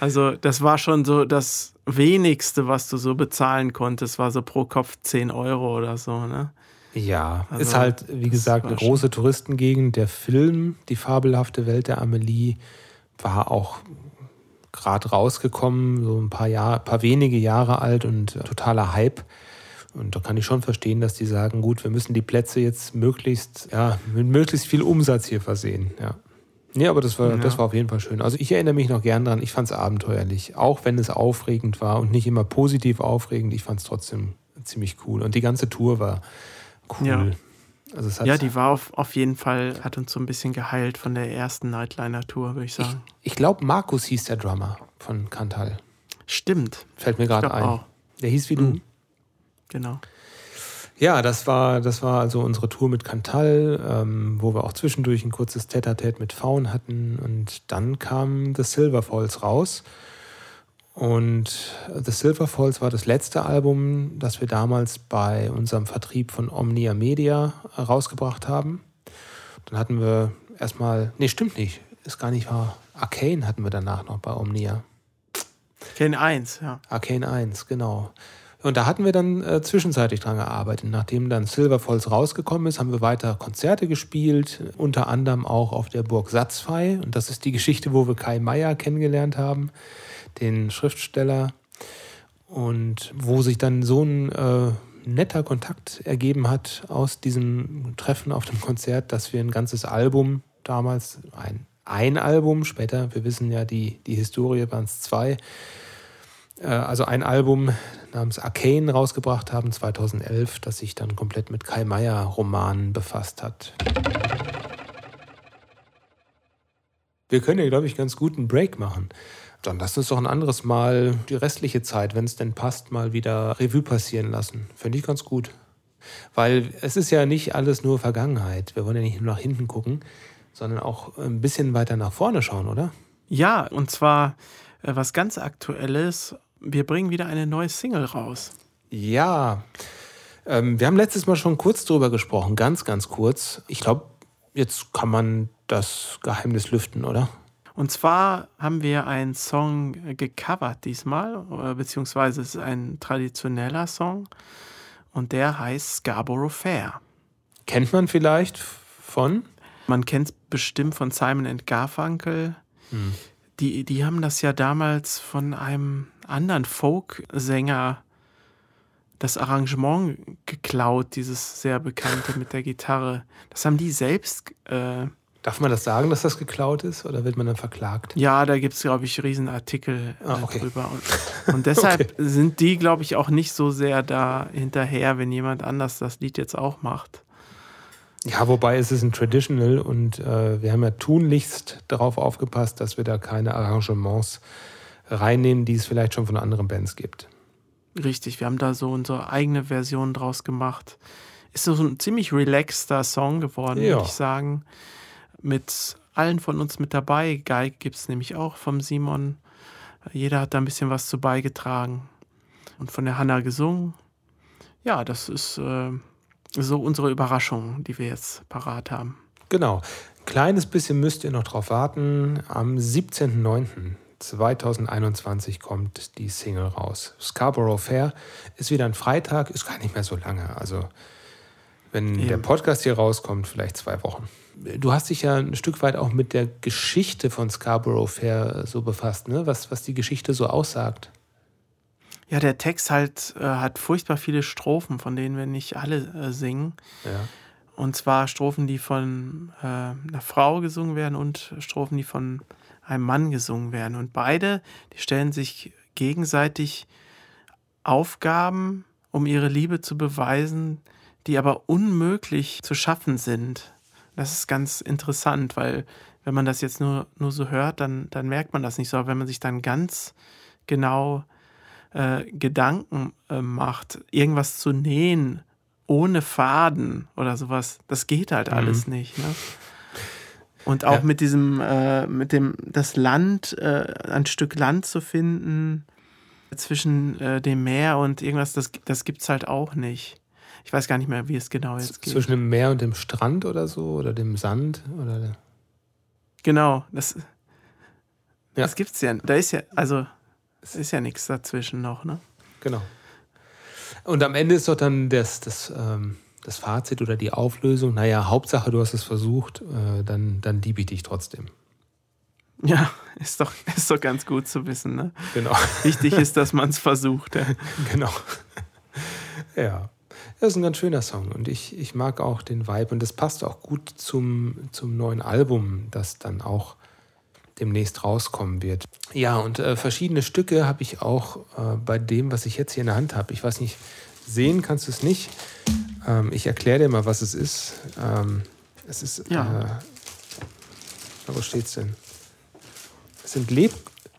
Also, das war schon so das wenigste, was du so bezahlen konntest, war so pro Kopf 10 Euro oder so. Ne? ja, Also, ist halt, wie gesagt, eine große Touristengegend. Der Film, Die fabelhafte Welt der Amelie, war auch gerade rausgekommen, so ein paar Jahre, paar wenige Jahre alt und äh, totaler Hype. Und da kann ich schon verstehen, dass die sagen, gut, wir müssen die Plätze jetzt möglichst, ja, mit möglichst viel Umsatz hier versehen. Ja. Nee, aber das war, Ja. das war auf jeden Fall schön. Also ich erinnere mich noch gern dran, ich fand es abenteuerlich. Auch wenn es aufregend war und nicht immer positiv aufregend, ich fand es trotzdem ziemlich cool. Und die ganze Tour war cool. Ja. Also es hat, Ja, die war auf, auf jeden Fall, hat uns so ein bisschen geheilt von der ersten Nightliner-Tour, würde ich ich sagen. ich glaube, Markus hieß der Drummer von Cantal. Stimmt, Fällt mir gerade ein. auch. Der hieß wie du. Mhm. genau. Ja, das war, das war also unsere Tour mit Cantal, ähm, wo wir auch zwischendurch ein kurzes Tete-a-Tete mit Faun hatten. Und dann kam The Silver Falls raus. Und The Silver Falls war das letzte Album, das wir damals bei unserem Vertrieb von Omnia Media rausgebracht haben. Dann hatten wir erstmal, nee, stimmt nicht, ist gar nicht wahr. Arcane hatten wir danach noch bei Omnia. Kane 1, ja. Arcane 1, genau. Und da hatten wir dann äh, zwischenzeitlich dran gearbeitet. Nachdem dann Silver Falls rausgekommen ist, haben wir weiter Konzerte gespielt, unter anderem auch auf der Burg Satzfei. Und das ist die Geschichte, wo wir Kai Meier kennengelernt haben, den Schriftsteller. Und wo sich dann so ein äh, netter Kontakt ergeben hat aus diesem Treffen auf dem Konzert, dass wir ein ganzes Album damals, ein, ein Album, später, wir wissen ja die, die Historie, waren es zwei, also ein Album namens Arcane rausgebracht haben 2011, das sich dann komplett mit Kai Meier Romanen befasst hat. Wir können ja, glaube ich, ganz gut einen Break machen. Dann lasst uns doch ein anderes Mal die restliche Zeit, wenn es denn passt, mal wieder Revue passieren lassen. Finde ich ganz gut. Weil es ist ja nicht alles nur Vergangenheit. Wir wollen ja nicht nur nach hinten gucken, sondern auch ein bisschen weiter nach vorne schauen, oder? Ja, und zwar äh, was ganz Aktuelles. Wir bringen wieder eine neue Single raus. Ja. Ähm, wir haben letztes Mal schon kurz drüber gesprochen, ganz, ganz kurz. Ich glaube, jetzt kann man das Geheimnis lüften, oder? Und zwar haben wir einen Song gecovert diesmal, äh, beziehungsweise es ist ein traditioneller Song und der heißt Scarborough Fair. Kennt man vielleicht von? Man kennt es bestimmt von Simon and Garfunkel. Hm. Die, die haben das ja damals von einem anderen Folk-Sänger das Arrangement geklaut, dieses sehr bekannte mit der Gitarre. Das haben die selbst. Äh, Darf man das sagen, dass das geklaut ist oder wird man dann verklagt? Ja, da gibt es, glaube ich, Riesenartikel äh, ah, okay. drüber. Und, <laughs> und deshalb okay. sind die, glaube ich, auch nicht so sehr da hinterher, wenn jemand anders das Lied jetzt auch macht. Ja, wobei es ist ein Traditional und äh, wir haben ja tunlichst darauf aufgepasst, dass wir da keine Arrangements reinnehmen, die es vielleicht schon von anderen Bands gibt. Richtig, wir haben da so unsere eigene Version draus gemacht. Ist so ein ziemlich relaxter Song geworden, ja. würde ich sagen. Mit allen von uns mit dabei. Geig gibt es nämlich auch vom Simon. Jeder hat da ein bisschen was zu beigetragen. Und von der Hanna gesungen. Ja, das ist äh, so unsere Überraschung, die wir jetzt parat haben. Genau. Kleines bisschen müsst ihr noch drauf warten. Am 17.09. 2021 kommt die Single raus. Scarborough Fair ist wieder ein Freitag, ist gar nicht mehr so lange. Also, wenn Eben. der Podcast hier rauskommt, vielleicht zwei Wochen. Du hast dich ja ein Stück weit auch mit der Geschichte von Scarborough Fair so befasst, ne? was, was die Geschichte so aussagt. Ja, der Text halt äh, hat furchtbar viele Strophen, von denen wir nicht alle äh, singen. Ja. Und zwar Strophen, die von äh, einer Frau gesungen werden und Strophen, die von einem Mann gesungen werden. Und beide, die stellen sich gegenseitig Aufgaben, um ihre Liebe zu beweisen, die aber unmöglich zu schaffen sind. Das ist ganz interessant, weil wenn man das jetzt nur, nur so hört, dann, dann merkt man das nicht so. Aber wenn man sich dann ganz genau äh, Gedanken äh, macht, irgendwas zu nähen ohne Faden oder sowas, das geht halt mhm. alles nicht. Ne? Und auch ja. mit diesem, äh, mit dem, das Land, äh, ein Stück Land zu finden zwischen äh, dem Meer und irgendwas, das, das gibt es halt auch nicht. Ich weiß gar nicht mehr, wie es genau jetzt geht. Zwischen dem Meer und dem Strand oder so? Oder dem Sand? Oder genau, das, ja. das gibt's ja. Da ist ja, also, es ist ja nichts dazwischen noch, ne? Genau. Und am Ende ist doch dann das, das ähm, das Fazit oder die Auflösung, naja, Hauptsache, du hast es versucht, äh, dann, dann liebe ich dich trotzdem. Ja, ist doch, <laughs> ist doch ganz gut zu wissen. Ne? Genau. <laughs> Wichtig ist, dass man es versucht. Ja. <laughs> Genau. Ja. Das ist ein ganz schöner Song und ich, ich mag auch den Vibe und das passt auch gut zum, zum neuen Album, das dann auch demnächst rauskommen wird. Ja, und äh, verschiedene Stücke habe ich auch äh, bei dem, was ich jetzt hier in der Hand habe. Ich weiß nicht, sehen kannst du es nicht, ähm, ich erkläre dir mal, was es ist. Ähm, es ist. Ja. Äh, wo steht's denn? Es sind Leb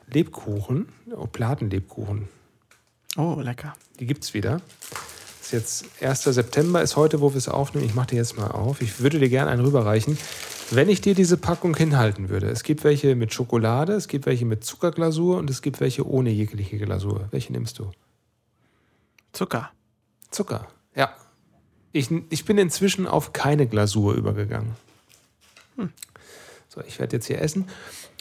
Lebkuchen, oh, Platenlebkuchen. Oh, lecker. Die gibt's wieder. Ist jetzt 1. September, ist heute, wo wir es aufnehmen. Ich mache die jetzt mal auf. Ich würde dir gerne einen rüberreichen. Wenn ich dir diese Packung hinhalten würde, es gibt welche mit Schokolade, es gibt welche mit Zuckerglasur und es gibt welche ohne jegliche Glasur. Welche nimmst du? Zucker. Zucker. Ich, ich bin inzwischen auf keine Glasur übergegangen. Hm. So, ich werde jetzt hier essen.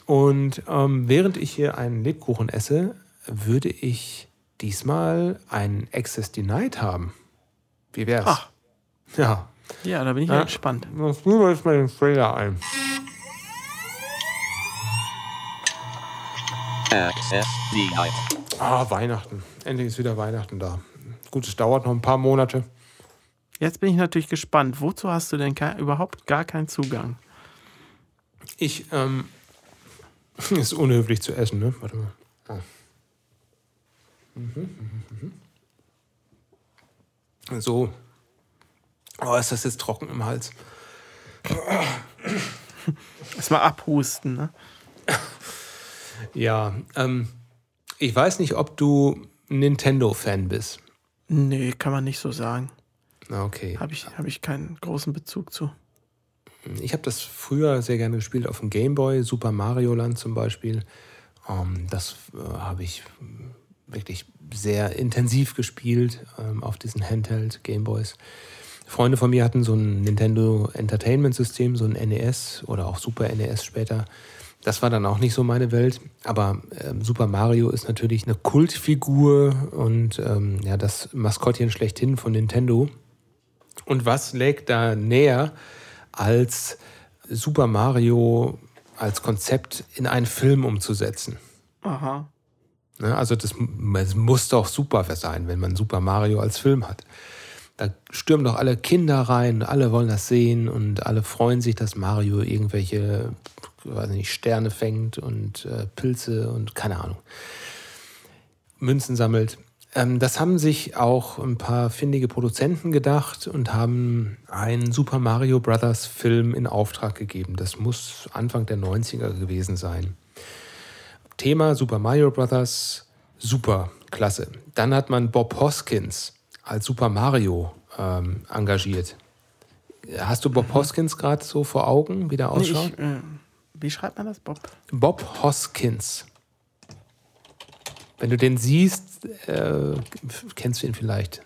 Und ähm, während ich hier einen Lebkuchen esse, würde ich diesmal einen Access Denied haben. Wie wär's? Ach. Ja. Ja, da bin ich ja, gespannt. Dann spielen wir jetzt mal den Trailer ein. Access Denied. Ah, Weihnachten. Endlich ist wieder Weihnachten da. gut, es dauert noch ein paar Monate. Jetzt bin ich natürlich gespannt. Wozu hast du denn kein, überhaupt gar keinen Zugang? Ich, ähm, <laughs> ist unhöflich zu essen, ne? Warte mal. Oh. Mhm, mhm, mhm. So. Oh, ist das jetzt trocken im Hals? Erstmal abhusten, ne? <laughs> Ja, ähm, ich weiß nicht, ob du Nintendo-Fan bist. Nee, kann man nicht so sagen. Okay. Habe ich, hab ich keinen großen Bezug zu. Ich habe das früher sehr gerne gespielt auf dem Gameboy, Super Mario Land zum Beispiel. Ähm, das äh, habe ich wirklich sehr intensiv gespielt ähm, auf diesen Handheld Gameboys. Freunde von mir hatten so ein Nintendo Entertainment System, so ein NES oder auch Super NES später. Das war dann auch nicht so meine Welt. Aber ähm, Super Mario ist natürlich eine Kultfigur und ähm, ja, das Maskottchen schlechthin von Nintendo. Und was lägt da näher, als Super Mario als Konzept in einen Film umzusetzen? Aha. Ne, also das, das muss doch super sein, wenn man Super Mario als Film hat. Da stürmen doch alle Kinder rein, alle wollen das sehen und alle freuen sich, dass Mario irgendwelche weiß nicht, Sterne fängt und äh, Pilze und keine Ahnung. Münzen sammelt. Ähm, das haben sich auch ein paar findige Produzenten gedacht und haben einen Super Mario Brothers Film in Auftrag gegeben. Das muss Anfang der 90er gewesen sein. Thema Super Mario Brothers, super, klasse. Dann hat man Bob Hoskins als Super Mario ähm, engagiert. Hast du Bob mhm. Hoskins gerade so vor Augen, wie der ausschaut? Nee, ich, äh wie schreibt man das, Bob? Bob Hoskins. Wenn du den siehst, äh, kennst du ihn vielleicht.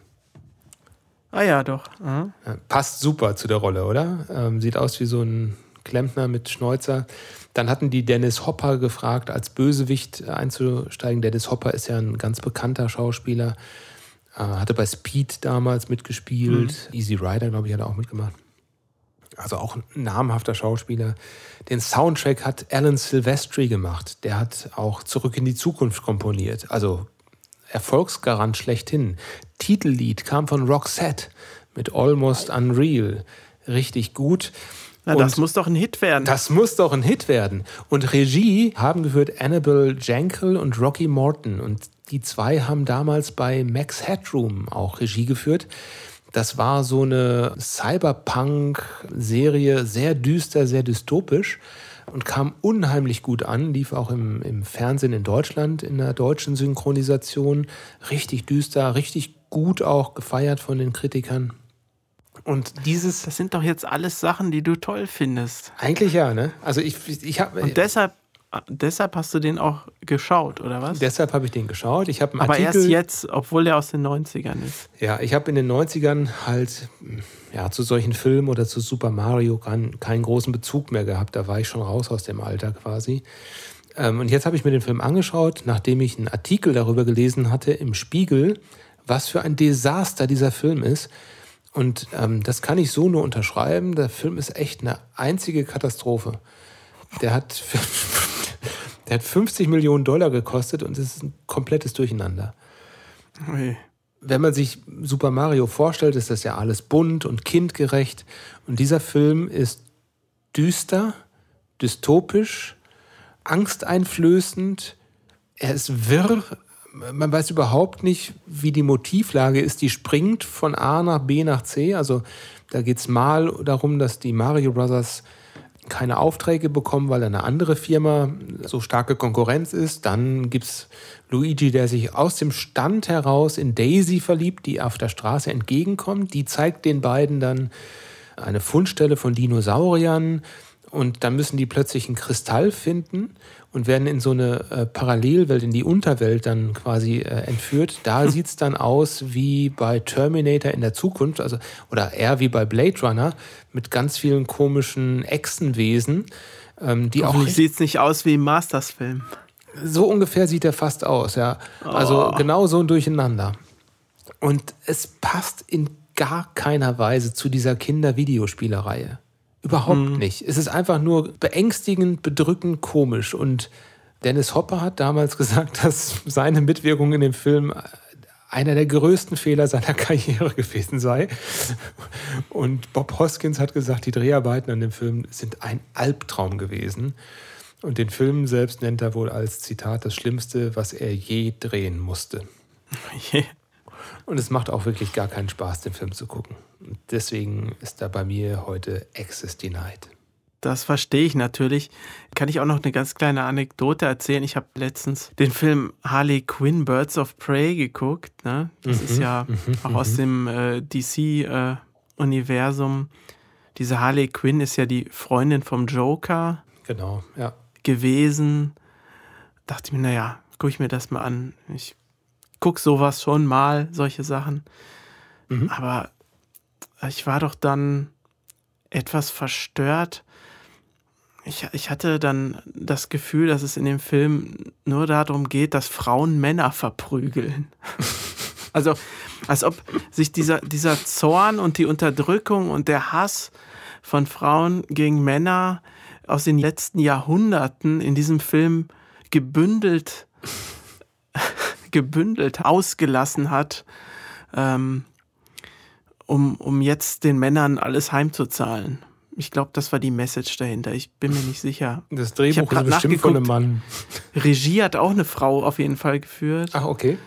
Ah ja, doch. Ja, passt super zu der Rolle, oder? Ähm, sieht aus wie so ein Klempner mit Schnäuzer. Dann hatten die Dennis Hopper gefragt, als Bösewicht einzusteigen. Dennis Hopper ist ja ein ganz bekannter Schauspieler. Äh, hatte bei Speed damals mitgespielt. Mhm. Easy Rider, glaube ich, hat er auch mitgemacht also auch ein namhafter Schauspieler. Den Soundtrack hat Alan Silvestri gemacht. Der hat auch Zurück in die Zukunft komponiert. Also Erfolgsgarant schlechthin. Titellied kam von Roxette mit Almost Unreal. Richtig gut. Na, das muss doch ein Hit werden. Das muss doch ein Hit werden. Und Regie haben geführt Annabelle Jankel und Rocky Morton. Und die zwei haben damals bei Max Headroom auch Regie geführt. Das war so eine Cyberpunk-Serie, sehr düster, sehr dystopisch und kam unheimlich gut an, lief auch im, im Fernsehen in Deutschland in der deutschen Synchronisation. Richtig düster, richtig gut auch gefeiert von den Kritikern. Und dieses. Das sind doch jetzt alles Sachen, die du toll findest. Eigentlich ja, ne? Also ich, ich habe. Und deshalb deshalb hast du den auch geschaut, oder was? Deshalb habe ich den geschaut. Ich Aber Artikel, erst jetzt, obwohl der aus den 90ern ist. Ja, ich habe in den 90ern halt ja, zu solchen Filmen oder zu Super Mario keinen, keinen großen Bezug mehr gehabt. Da war ich schon raus aus dem Alter quasi. Ähm, und jetzt habe ich mir den Film angeschaut, nachdem ich einen Artikel darüber gelesen hatte im Spiegel, was für ein Desaster dieser Film ist. Und ähm, das kann ich so nur unterschreiben. Der Film ist echt eine einzige Katastrophe. Der hat Der hat 50 Millionen Dollar gekostet und es ist ein komplettes Durcheinander. Ui. Wenn man sich Super Mario vorstellt, ist das ja alles bunt und kindgerecht. Und dieser Film ist düster, dystopisch, angsteinflößend. Er ist wirr. Man weiß überhaupt nicht, wie die Motivlage ist. Die springt von A nach B nach C. Also da geht es mal darum, dass die Mario Brothers keine Aufträge bekommen, weil eine andere Firma so starke Konkurrenz ist. Dann gibt es Luigi, der sich aus dem Stand heraus in Daisy verliebt, die auf der Straße entgegenkommt. Die zeigt den beiden dann eine Fundstelle von Dinosauriern und dann müssen die plötzlich einen Kristall finden und werden in so eine äh, Parallelwelt, in die Unterwelt dann quasi äh, entführt. Da hm. sieht es dann aus wie bei Terminator in der Zukunft, also oder eher wie bei Blade Runner mit ganz vielen komischen Echsenwesen, ähm, die auch. Sieht es nicht aus wie im Masters-Film? So ungefähr sieht er fast aus, ja. Also oh. genau so ein Durcheinander. Und es passt in gar keiner Weise zu dieser Kinder-Videospielerreihe. Überhaupt mhm. nicht. Es ist einfach nur beängstigend, bedrückend, komisch. Und Dennis Hopper hat damals <laughs> gesagt, dass seine Mitwirkung in dem Film einer der größten Fehler seiner <laughs> Karriere gewesen sei. Und Bob Hoskins hat gesagt, die Dreharbeiten an dem Film sind ein Albtraum gewesen. Und den Film selbst nennt er wohl als Zitat das Schlimmste, was er je drehen musste. <laughs> Und es macht auch wirklich gar keinen Spaß, den Film zu gucken. Deswegen ist da bei mir heute Access Denied. Das verstehe ich natürlich. Kann ich auch noch eine ganz kleine Anekdote erzählen? Ich habe letztens den Film Harley Quinn Birds of Prey geguckt. Ne? Das mhm, ist ja mhm, auch aus mhm. dem äh, DC-Universum. Äh, Diese Harley Quinn ist ja die Freundin vom Joker. Genau, ja. Gewesen. Dachte ich mir, naja, gucke ich mir das mal an. Ich gucke sowas schon mal, solche Sachen. Mhm. Aber ich war doch dann etwas verstört. Ich, ich hatte dann das Gefühl, dass es in dem Film nur darum geht, dass Frauen Männer verprügeln. <laughs> also, als ob sich dieser, dieser Zorn und die Unterdrückung und der Hass von Frauen gegen Männer aus den letzten Jahrhunderten in diesem Film gebündelt <laughs> gebündelt ausgelassen hat, ähm, um, um jetzt den Männern alles heimzuzahlen. Ich glaube, das war die Message dahinter. Ich bin mir nicht sicher. Das Drehbuch ist bestimmt von einem Mann. Regie hat auch eine Frau auf jeden Fall geführt. Ach, okay.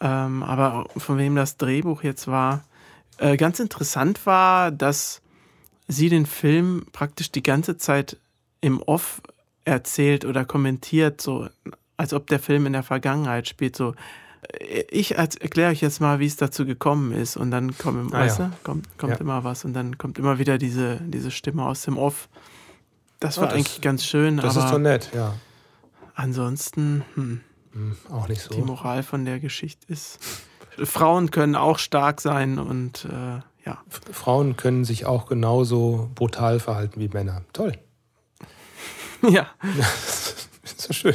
Ähm, aber von wem das Drehbuch jetzt war. Äh, ganz interessant war, dass sie den Film praktisch die ganze Zeit im Off erzählt oder kommentiert, so als ob der Film in der Vergangenheit spielt. So, ich erkläre euch jetzt mal, wie es dazu gekommen ist. Und dann kommt, ah, weißt ja. kommt, kommt ja. immer was und dann kommt immer wieder diese, diese Stimme aus dem Off. Das war das, eigentlich ganz schön. Das ist doch nett, ja. Ansonsten, hm, hm, auch nicht so. Die Moral von der Geschichte ist, Frauen können auch stark sein und äh, ja. Frauen können sich auch genauso brutal verhalten wie Männer. Toll. <laughs> Ja. <laughs> so schön.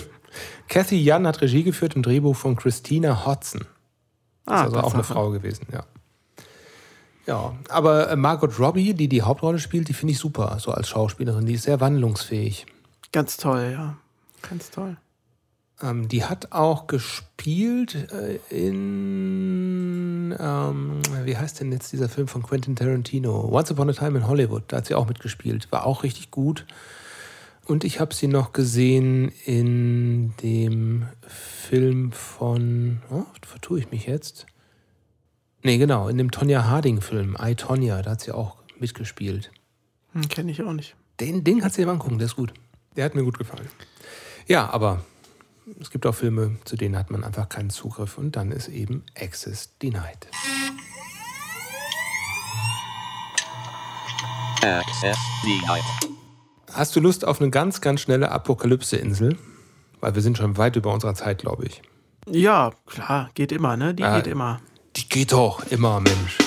Kathy Jan hat Regie geführt im Drehbuch von Christina Hodson. Ah, ist also auch eine Frau gewesen, ja. Ja, aber äh, Margot Robbie, die die Hauptrolle spielt, die finde ich super, so als Schauspielerin. Die ist sehr wandlungsfähig. Ganz toll, ja. Ganz toll. Ähm, die hat auch gespielt äh, in, ähm, wie heißt denn jetzt dieser Film von Quentin Tarantino? Once Upon a Time in Hollywood. Da hat sie auch mitgespielt. War auch richtig gut. Und ich habe sie noch gesehen in dem Film von, oh, vertue ich mich jetzt? Nee, genau, in dem Tonja Harding-Film, I, Tonja, da hat sie auch mitgespielt. Hm, Kenne ich auch nicht. Den Ding hat sie mal angucken, der ist gut. Der hat mir gut gefallen. Ja, aber es gibt auch Filme, zu denen hat man einfach keinen Zugriff und dann ist eben Access denied. Access denied. Hast du Lust auf eine ganz, ganz schnelle Apokalypse-Insel? Weil wir sind schon weit über unserer Zeit, glaube ich. Ja, klar, geht immer, ne? Die äh, geht immer. Die geht doch immer, Mensch.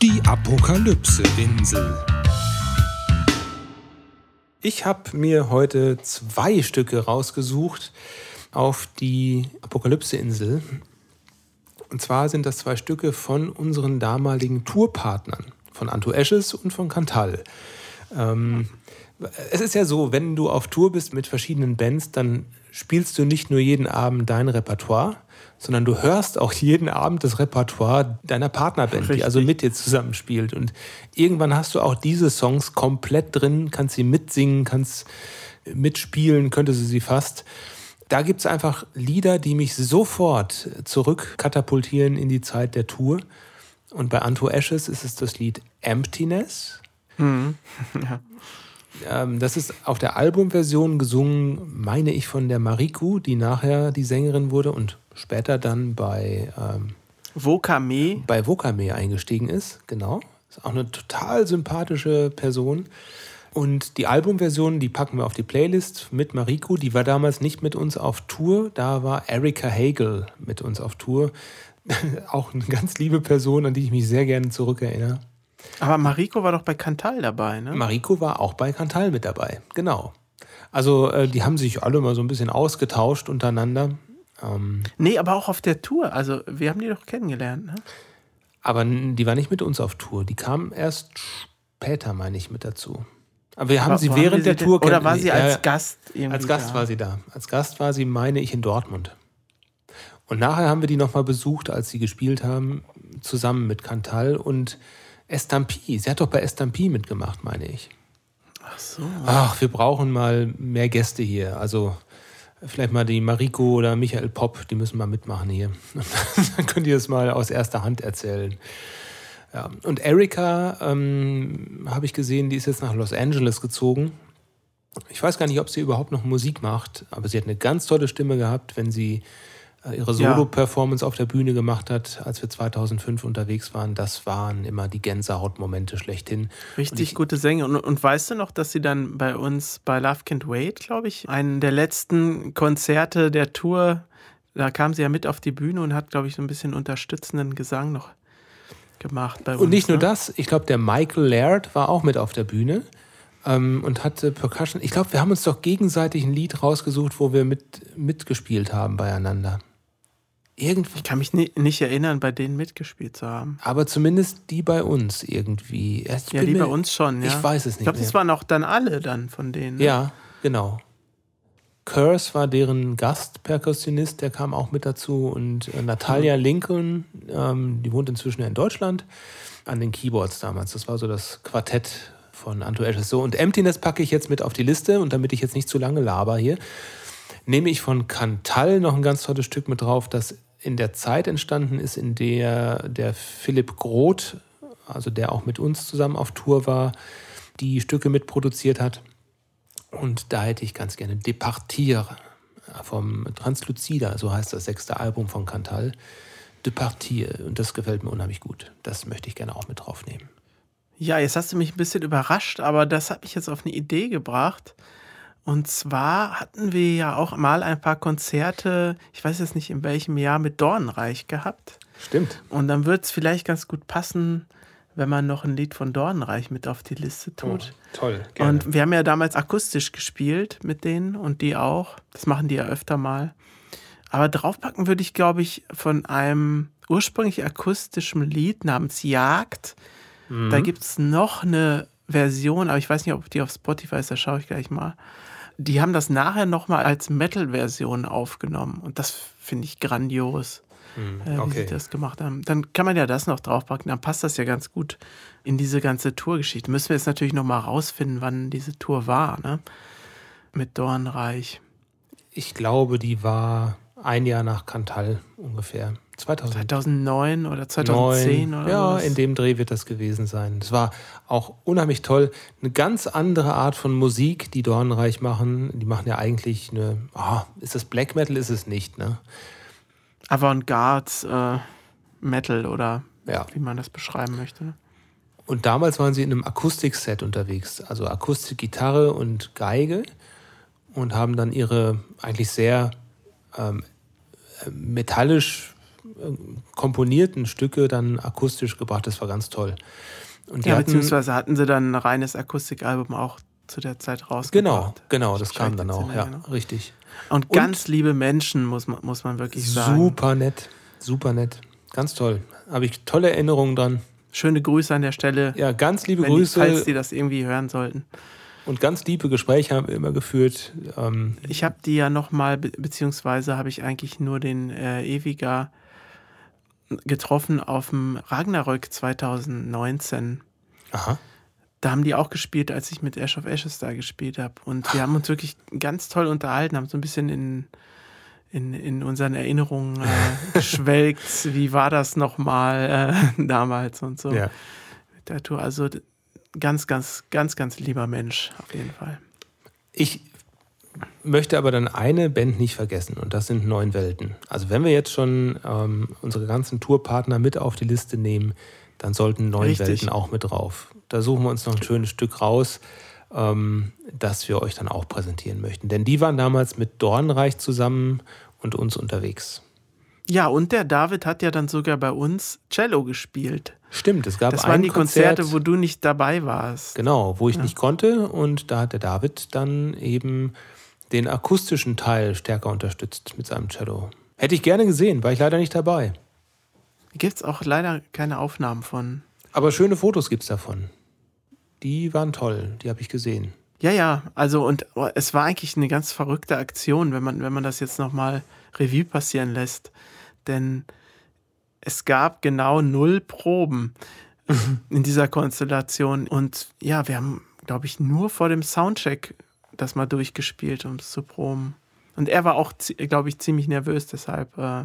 Die Apokalypse-Insel. Ich habe mir heute zwei Stücke rausgesucht auf die Apokalypse-Insel. Und zwar sind das zwei Stücke von unseren damaligen Tourpartnern, von Anto Esches und von Cantal. Ähm, es ist ja so, wenn du auf Tour bist mit verschiedenen Bands, dann spielst du nicht nur jeden Abend dein Repertoire, sondern du hörst auch jeden Abend das Repertoire deiner Partnerband, Richtig. die also mit dir zusammenspielt. Und irgendwann hast du auch diese Songs komplett drin, kannst sie mitsingen, kannst mitspielen, könnte sie sie fast. Da gibt es einfach Lieder, die mich sofort zurückkatapultieren in die Zeit der Tour. Und bei Anto Ashes ist es das Lied Emptiness. Mhm. <laughs> ja. Ähm, das ist auf der Albumversion gesungen, meine ich, von der Mariku, die nachher die Sängerin wurde und später dann bei ähm, Vokame. Bei Vokame eingestiegen ist, genau. Ist auch eine total sympathische Person. Und die Albumversion, die packen wir auf die Playlist mit Mariku. Die war damals nicht mit uns auf Tour. Da war Erika Hagel mit uns auf Tour. <laughs> auch eine ganz liebe Person, an die ich mich sehr gerne zurückerinnere. Aber Mariko war doch bei Cantal dabei, ne? Mariko war auch bei Cantal mit dabei, genau. Also äh, die haben sich alle mal so ein bisschen ausgetauscht untereinander. Ähm, nee, aber auch auf der Tour. Also wir haben die doch kennengelernt, ne? Aber die war nicht mit uns auf Tour. Die kam erst später, meine ich, mit dazu. Aber wir haben aber sie während der Tour kennengelernt. Oder war sie als äh, Gast irgendwie Als Gast da? war sie da. Als Gast war sie, meine ich, in Dortmund. Und nachher haben wir die nochmal besucht, als sie gespielt haben, zusammen mit Cantal und Estampi. Sie hat doch bei Estampi mitgemacht, meine ich. Ach so. Ach, wir brauchen mal mehr Gäste hier. Also vielleicht mal die Mariko oder Michael Popp, die müssen mal mitmachen hier. <laughs> Dann könnt ihr es mal aus erster Hand erzählen. Ja. Und Erika ähm, habe ich gesehen, die ist jetzt nach Los Angeles gezogen. Ich weiß gar nicht, ob sie überhaupt noch Musik macht, aber sie hat eine ganz tolle Stimme gehabt, wenn sie ihre Ja. Solo-Performance auf der Bühne gemacht hat, als wir 2005 unterwegs waren. Das waren immer die Gänsehautmomente schlechthin. Richtig Und ich- gute Sänger. Und, und weißt du noch, dass sie dann bei uns bei Love Can't Wait, glaube ich, einen der letzten Konzerte der Tour, da kam sie ja mit auf die Bühne und hat, glaube ich, so ein bisschen unterstützenden Gesang noch gemacht bei uns. Und nicht nur ne? das, ich glaube, der Michael Laird war auch mit auf der Bühne ähm, und hatte Percussion. Ich glaube, wir haben uns doch gegenseitig ein Lied rausgesucht, wo wir mit, mitgespielt haben beieinander. Irgendwie, Ich kann mich ni nicht erinnern, bei denen mitgespielt zu haben. aber zumindest die bei uns irgendwie. Ich Ja, die mir- bei uns schon, ja. Ich weiß es nicht Ich glaube, das waren auch dann alle dann von denen. ne? Ja, genau. Curse war deren Gastperkussionist, der kam auch mit dazu. Und äh, Natalia Lincoln, ähm, die wohnt inzwischen in Deutschland, an den Keyboards damals. Das war so das Quartett von Anto Esches. So, und Emptiness packe ich jetzt mit auf die Liste. Und damit ich jetzt nicht zu lange laber hier, nehme ich von Cantal noch ein ganz tolles Stück mit drauf, das in der Zeit entstanden ist, in der der Philipp Groth, also der auch mit uns zusammen auf Tour war, die Stücke mitproduziert hat. Und da hätte ich ganz gerne Departir vom Translucida, so heißt das sechste Album von Cantal. Departir. Und das gefällt mir unheimlich gut. Das möchte ich gerne auch mit draufnehmen. Ja, jetzt hast du mich ein bisschen überrascht, aber das hat mich jetzt auf eine Idee gebracht. Und zwar hatten wir ja auch mal ein paar Konzerte, ich weiß jetzt nicht in welchem Jahr, mit Dornreich gehabt. Stimmt. Und dann wird es vielleicht ganz gut passen, wenn man noch ein Lied von Dornreich mit auf die Liste tut. toll. Und wir haben ja damals akustisch gespielt mit denen und die auch. Das machen die ja öfter mal. Aber draufpacken würde ich, glaube ich, von einem ursprünglich akustischen Lied namens Jagd. Da gibt es noch eine Version, aber ich weiß nicht, ob die auf Spotify ist, da schaue ich gleich mal. Die haben das nachher nochmal als Metal-Version aufgenommen. Und das finde ich grandios, äh, wie okay. sie das gemacht haben. Dann kann man ja das noch draufpacken, dann passt das ja ganz gut in diese ganze Tourgeschichte. Müssen wir jetzt natürlich nochmal rausfinden, wann diese Tour war, ne? Mit Dornreich. Ich glaube, die war ein Jahr nach Cantal ungefähr. 2009. 2009 oder 2010 oder Ja, was? in dem Dreh wird das gewesen sein. Es war auch unheimlich toll. Eine ganz andere Art von Musik, die Dornreich machen. Die machen ja eigentlich eine. ah, ist das Black Metal? Ist es nicht, ne? Avantgarde äh, Metal oder Ja. wie man das beschreiben möchte. Und damals waren sie in einem Akustikset unterwegs, also Akustikgitarre und Geige und haben dann ihre eigentlich sehr ähm, äh, metallisch äh, komponierten Stücke dann akustisch gebracht. Das war ganz toll. Und Ja, hatten- beziehungsweise hatten sie dann ein reines Akustikalbum auch zu der Zeit rausgebracht. Genau, genau, das Ich kam dann auch, ja, genau. richtig. Und ganz liebe Menschen, muss man, muss man wirklich sagen. Super nett, super nett, ganz toll. Habe ich tolle Erinnerungen dran. Schöne Grüße an der Stelle, Ja, ganz liebe wenn die, Grüße falls die das irgendwie hören sollten. Und ganz liebe Gespräche haben wir immer geführt. Ähm, Ich habe die ja nochmal, be beziehungsweise habe ich eigentlich nur den äh, Ewiger getroffen auf dem Ragnarök 2019. aha. Da haben die auch gespielt, als ich mit Ash of Ashes da gespielt habe. Und wir haben uns wirklich ganz toll unterhalten, haben so ein bisschen in, in, in unseren Erinnerungen äh, <laughs> geschwelgt. Wie war das nochmal äh, <laughs> damals und so Ja. mit der Tour. Also ganz, ganz, ganz, ganz lieber Mensch auf jeden Fall. Ich möchte aber dann eine Band nicht vergessen und das sind Neun Welten. Also wenn wir jetzt schon ähm, unsere ganzen Tourpartner mit auf die Liste nehmen, dann sollten Neun Richtig. Welten auch mit drauf. Da suchen wir uns noch ein schönes Stück raus, ähm, das wir euch dann auch präsentieren möchten. Denn die waren damals mit Dornreich zusammen und uns unterwegs. Ja, und der David hat ja dann sogar bei uns Cello gespielt. Stimmt, es gab Das waren die Konzert, Konzerte, wo du nicht dabei warst. Genau, wo ich nicht konnte und da hat der David dann eben den akustischen Teil stärker unterstützt mit seinem Cello. Hätte ich gerne gesehen, war ich leider nicht dabei. Gibt es auch leider keine Aufnahmen von. Aber schöne Fotos gibt es davon. Die waren toll, die habe ich gesehen. Ja, ja, also und oh, es war eigentlich eine ganz verrückte Aktion, wenn man, wenn man das jetzt nochmal Revue passieren lässt. Denn es gab genau null Proben <laughs> in dieser Konstellation. Und ja, wir haben, glaube ich, nur vor dem Soundcheck das mal durchgespielt, um es zu proben. Und er war auch, glaube ich, ziemlich nervös, deshalb äh,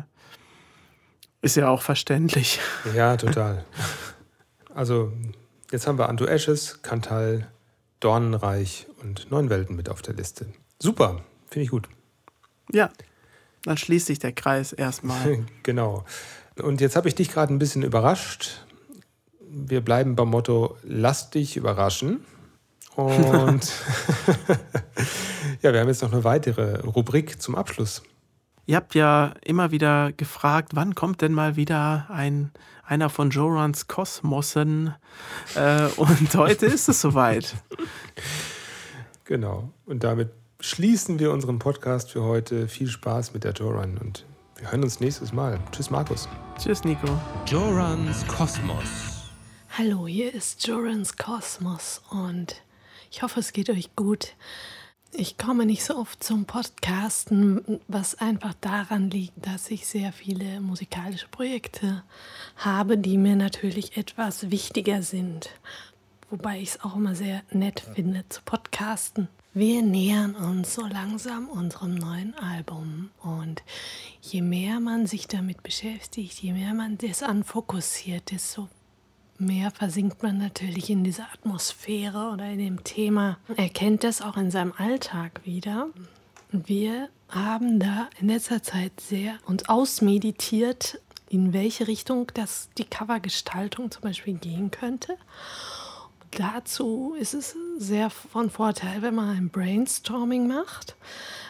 ist ja auch verständlich. Ja, <laughs> total. Also, jetzt haben wir Anto Ashes, Kantal, Dornenreich und Neun Welten mit auf der Liste. Super, finde ich gut. Ja, dann schließt sich der Kreis erstmal. <laughs> genau. Und jetzt habe ich dich gerade ein bisschen überrascht. Wir bleiben beim Motto, lass dich überraschen. Und <laughs> ja, wir haben jetzt noch eine weitere Rubrik zum Abschluss. Ihr habt ja immer wieder gefragt, wann kommt denn mal wieder ein, einer von Jorans Kosmosen? Äh, und heute ist es soweit. <laughs> Genau. Und damit schließen wir unseren Podcast für heute. Viel Spaß mit der Joran und wir hören uns nächstes Mal. Tschüss, Markus. Tschüss, Nico. Jorans Kosmos. Hallo, hier ist Jorans Kosmos und ich hoffe, es geht euch gut. Ich komme nicht so oft zum Podcasten, was einfach daran liegt, dass ich sehr viele musikalische Projekte habe, die mir natürlich etwas wichtiger sind. Wobei ich es auch immer sehr nett finde zu podcasten. Wir nähern uns so langsam unserem neuen Album und je mehr man sich damit beschäftigt, je mehr man das anfokussiert, desto mehr versinkt man natürlich in dieser Atmosphäre oder in dem Thema. Er kennt das auch in seinem Alltag wieder. Wir haben da in letzter Zeit sehr uns ausmeditiert, in welche Richtung das die Covergestaltung zum Beispiel gehen könnte. Dazu ist es sehr von Vorteil, wenn man ein Brainstorming macht,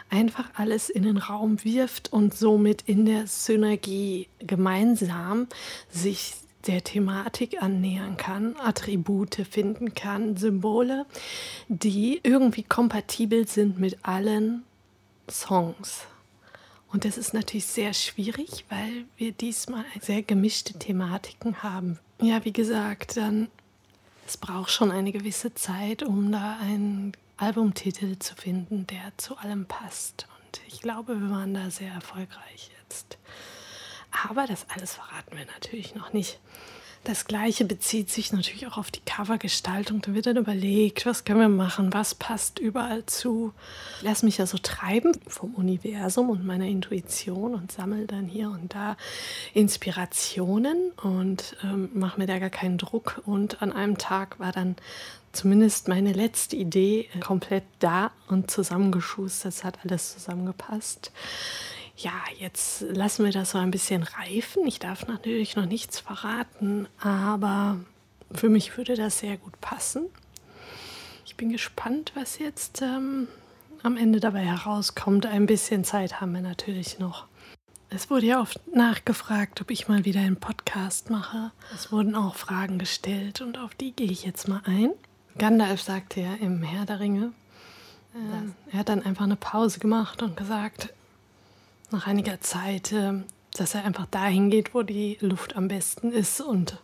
einfach alles in den Raum wirft und somit in der Synergie gemeinsam sich der Thematik annähern kann, Attribute finden kann, Symbole, die irgendwie kompatibel sind mit allen Songs. Und das ist natürlich sehr schwierig, weil wir diesmal sehr gemischte Thematiken haben. Ja, wie gesagt, dann es braucht schon eine gewisse Zeit, um da einen Albumtitel zu finden, der zu allem passt. Und ich glaube, wir waren da sehr erfolgreich jetzt. Aber das alles verraten wir natürlich noch nicht. Das gleiche bezieht sich natürlich auch auf die Covergestaltung. Da wird dann überlegt, was können wir machen, was passt überall zu. Ich lasse mich ja so treiben vom Universum und meiner Intuition und sammle dann hier und da Inspirationen und ähm, mache mir da gar keinen Druck. Und an einem Tag war dann zumindest meine letzte Idee komplett da und zusammengeschustert. Es hat alles zusammengepasst ja, jetzt lassen wir das so ein bisschen reifen. Ich darf natürlich noch nichts verraten, aber für mich würde das sehr gut passen. Ich bin gespannt, was jetzt ähm, am Ende dabei herauskommt. Ein bisschen Zeit haben wir natürlich noch. Es wurde ja oft nachgefragt, ob ich mal wieder einen Podcast mache. Es wurden auch Fragen gestellt und auf die gehe ich jetzt mal ein. Gandalf sagte ja im Herr der Ringe, äh, er hat dann einfach eine Pause gemacht und gesagt, nach einiger Zeit, äh, dass er einfach dahin geht, wo die Luft am besten ist. Und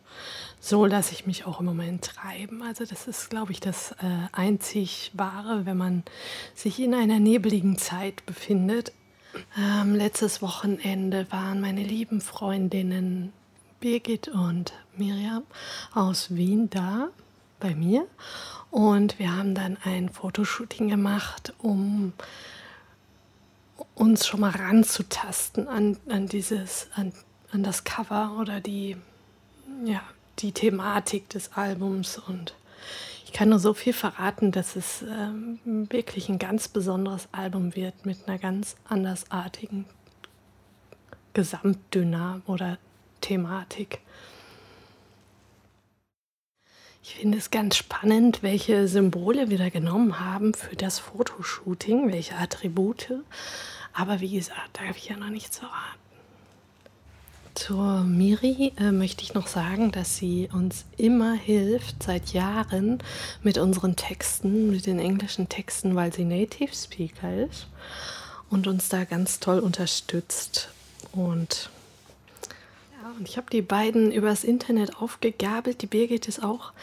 so lasse ich mich auch im Moment treiben. Also das ist, glaube ich, das äh, einzig Wahre, wenn man sich in einer nebligen Zeit befindet. Ähm, letztes Wochenende waren meine lieben Freundinnen Birgit und Miriam aus Wien da bei mir. Und wir haben dann ein Fotoshooting gemacht, um uns schon mal ranzutasten an, an dieses, an, an das Cover oder die, ja, die Thematik des Albums. Und ich kann nur so viel verraten, dass es ähm, wirklich ein ganz besonderes Album wird mit einer ganz andersartigen Gesamtdynam oder Thematik. Ich finde es ganz spannend, welche Symbole wir da genommen haben für das Fotoshooting, welche Attribute. Aber wie gesagt, darf ich ja noch nichts verraten. Zur Miri äh, möchte ich noch sagen, dass sie uns immer hilft, seit Jahren mit unseren Texten, mit den englischen Texten, weil sie Native Speaker ist und uns da ganz toll unterstützt. Und und ich habe die beiden übers Internet aufgegabelt. Die Birgit ist auch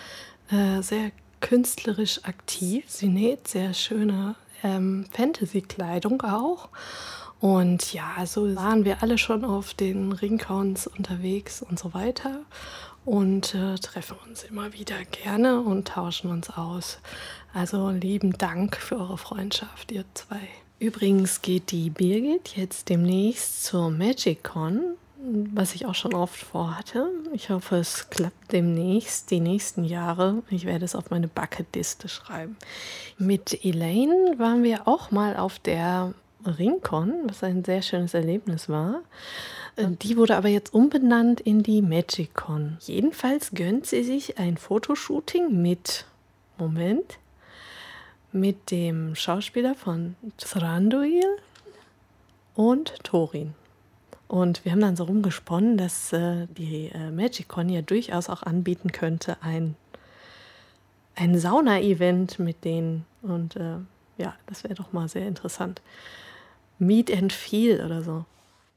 äh, sehr künstlerisch aktiv. Sie näht sehr schöne ähm, Fantasy-Kleidung auch. Und ja, so waren wir alle schon auf den Ringcons unterwegs und so weiter und äh, treffen uns immer wieder gerne und tauschen uns aus. Also lieben Dank für eure Freundschaft, ihr zwei. Übrigens geht die Birgit jetzt demnächst zur MagicCon, was ich auch schon oft vorhatte. Ich hoffe, es klappt demnächst, die nächsten Jahre. Ich werde es auf meine Bucketliste schreiben. Mit Elaine waren wir auch mal auf der Ringcon, was ein sehr schönes Erlebnis war. Äh, die wurde aber jetzt umbenannt in die MagicCon. Jedenfalls gönnt sie sich ein Fotoshooting mit, Moment, mit dem Schauspieler von Thranduil und Thorin. Und wir haben dann so rumgesponnen, dass äh, die äh, MagicCon ja durchaus auch anbieten könnte, ein, ein Sauna-Event mit denen. Und äh, ja, das wäre doch mal sehr interessant. Meet and Feel oder so.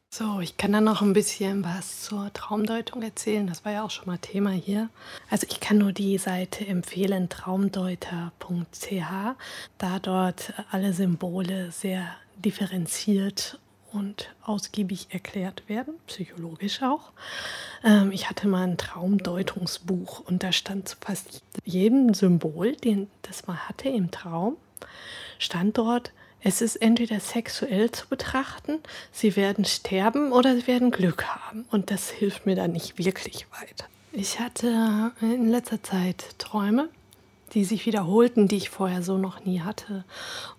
So, ich kann dann noch ein bisschen was zur Traumdeutung erzählen. Das war ja auch schon mal Thema hier. Also ich kann nur die Seite empfehlen, traumdeuter.ch, da dort alle Symbole sehr differenziert und ausgiebig erklärt werden, psychologisch auch. Ähm, ich hatte mal ein Traumdeutungsbuch und da stand zu fast jedem Symbol, den das man hatte im Traum, stand dort es ist entweder sexuell zu betrachten, sie werden sterben oder sie werden Glück haben. Und das hilft mir dann nicht wirklich weiter. Ich hatte in letzter Zeit Träume, die sich wiederholten, die ich vorher so noch nie hatte.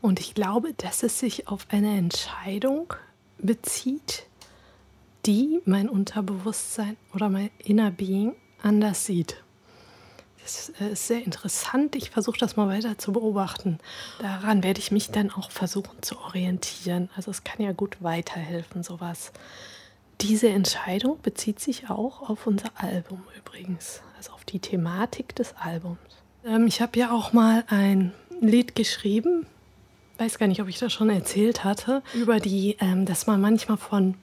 Und ich glaube, dass es sich auf eine Entscheidung bezieht, die mein Unterbewusstsein oder mein Inner Being anders sieht. Das äh, ist sehr interessant. Ich versuche das mal weiter zu beobachten. Daran werde ich mich dann auch versuchen zu orientieren. Also es kann ja gut weiterhelfen, sowas. Diese Entscheidung bezieht sich auch auf unser Album übrigens, also auf die Thematik des Albums. Ähm, ich habe ja auch mal ein Lied geschrieben, weiß gar nicht, ob ich das schon erzählt hatte, über die, ähm, dass man manchmal von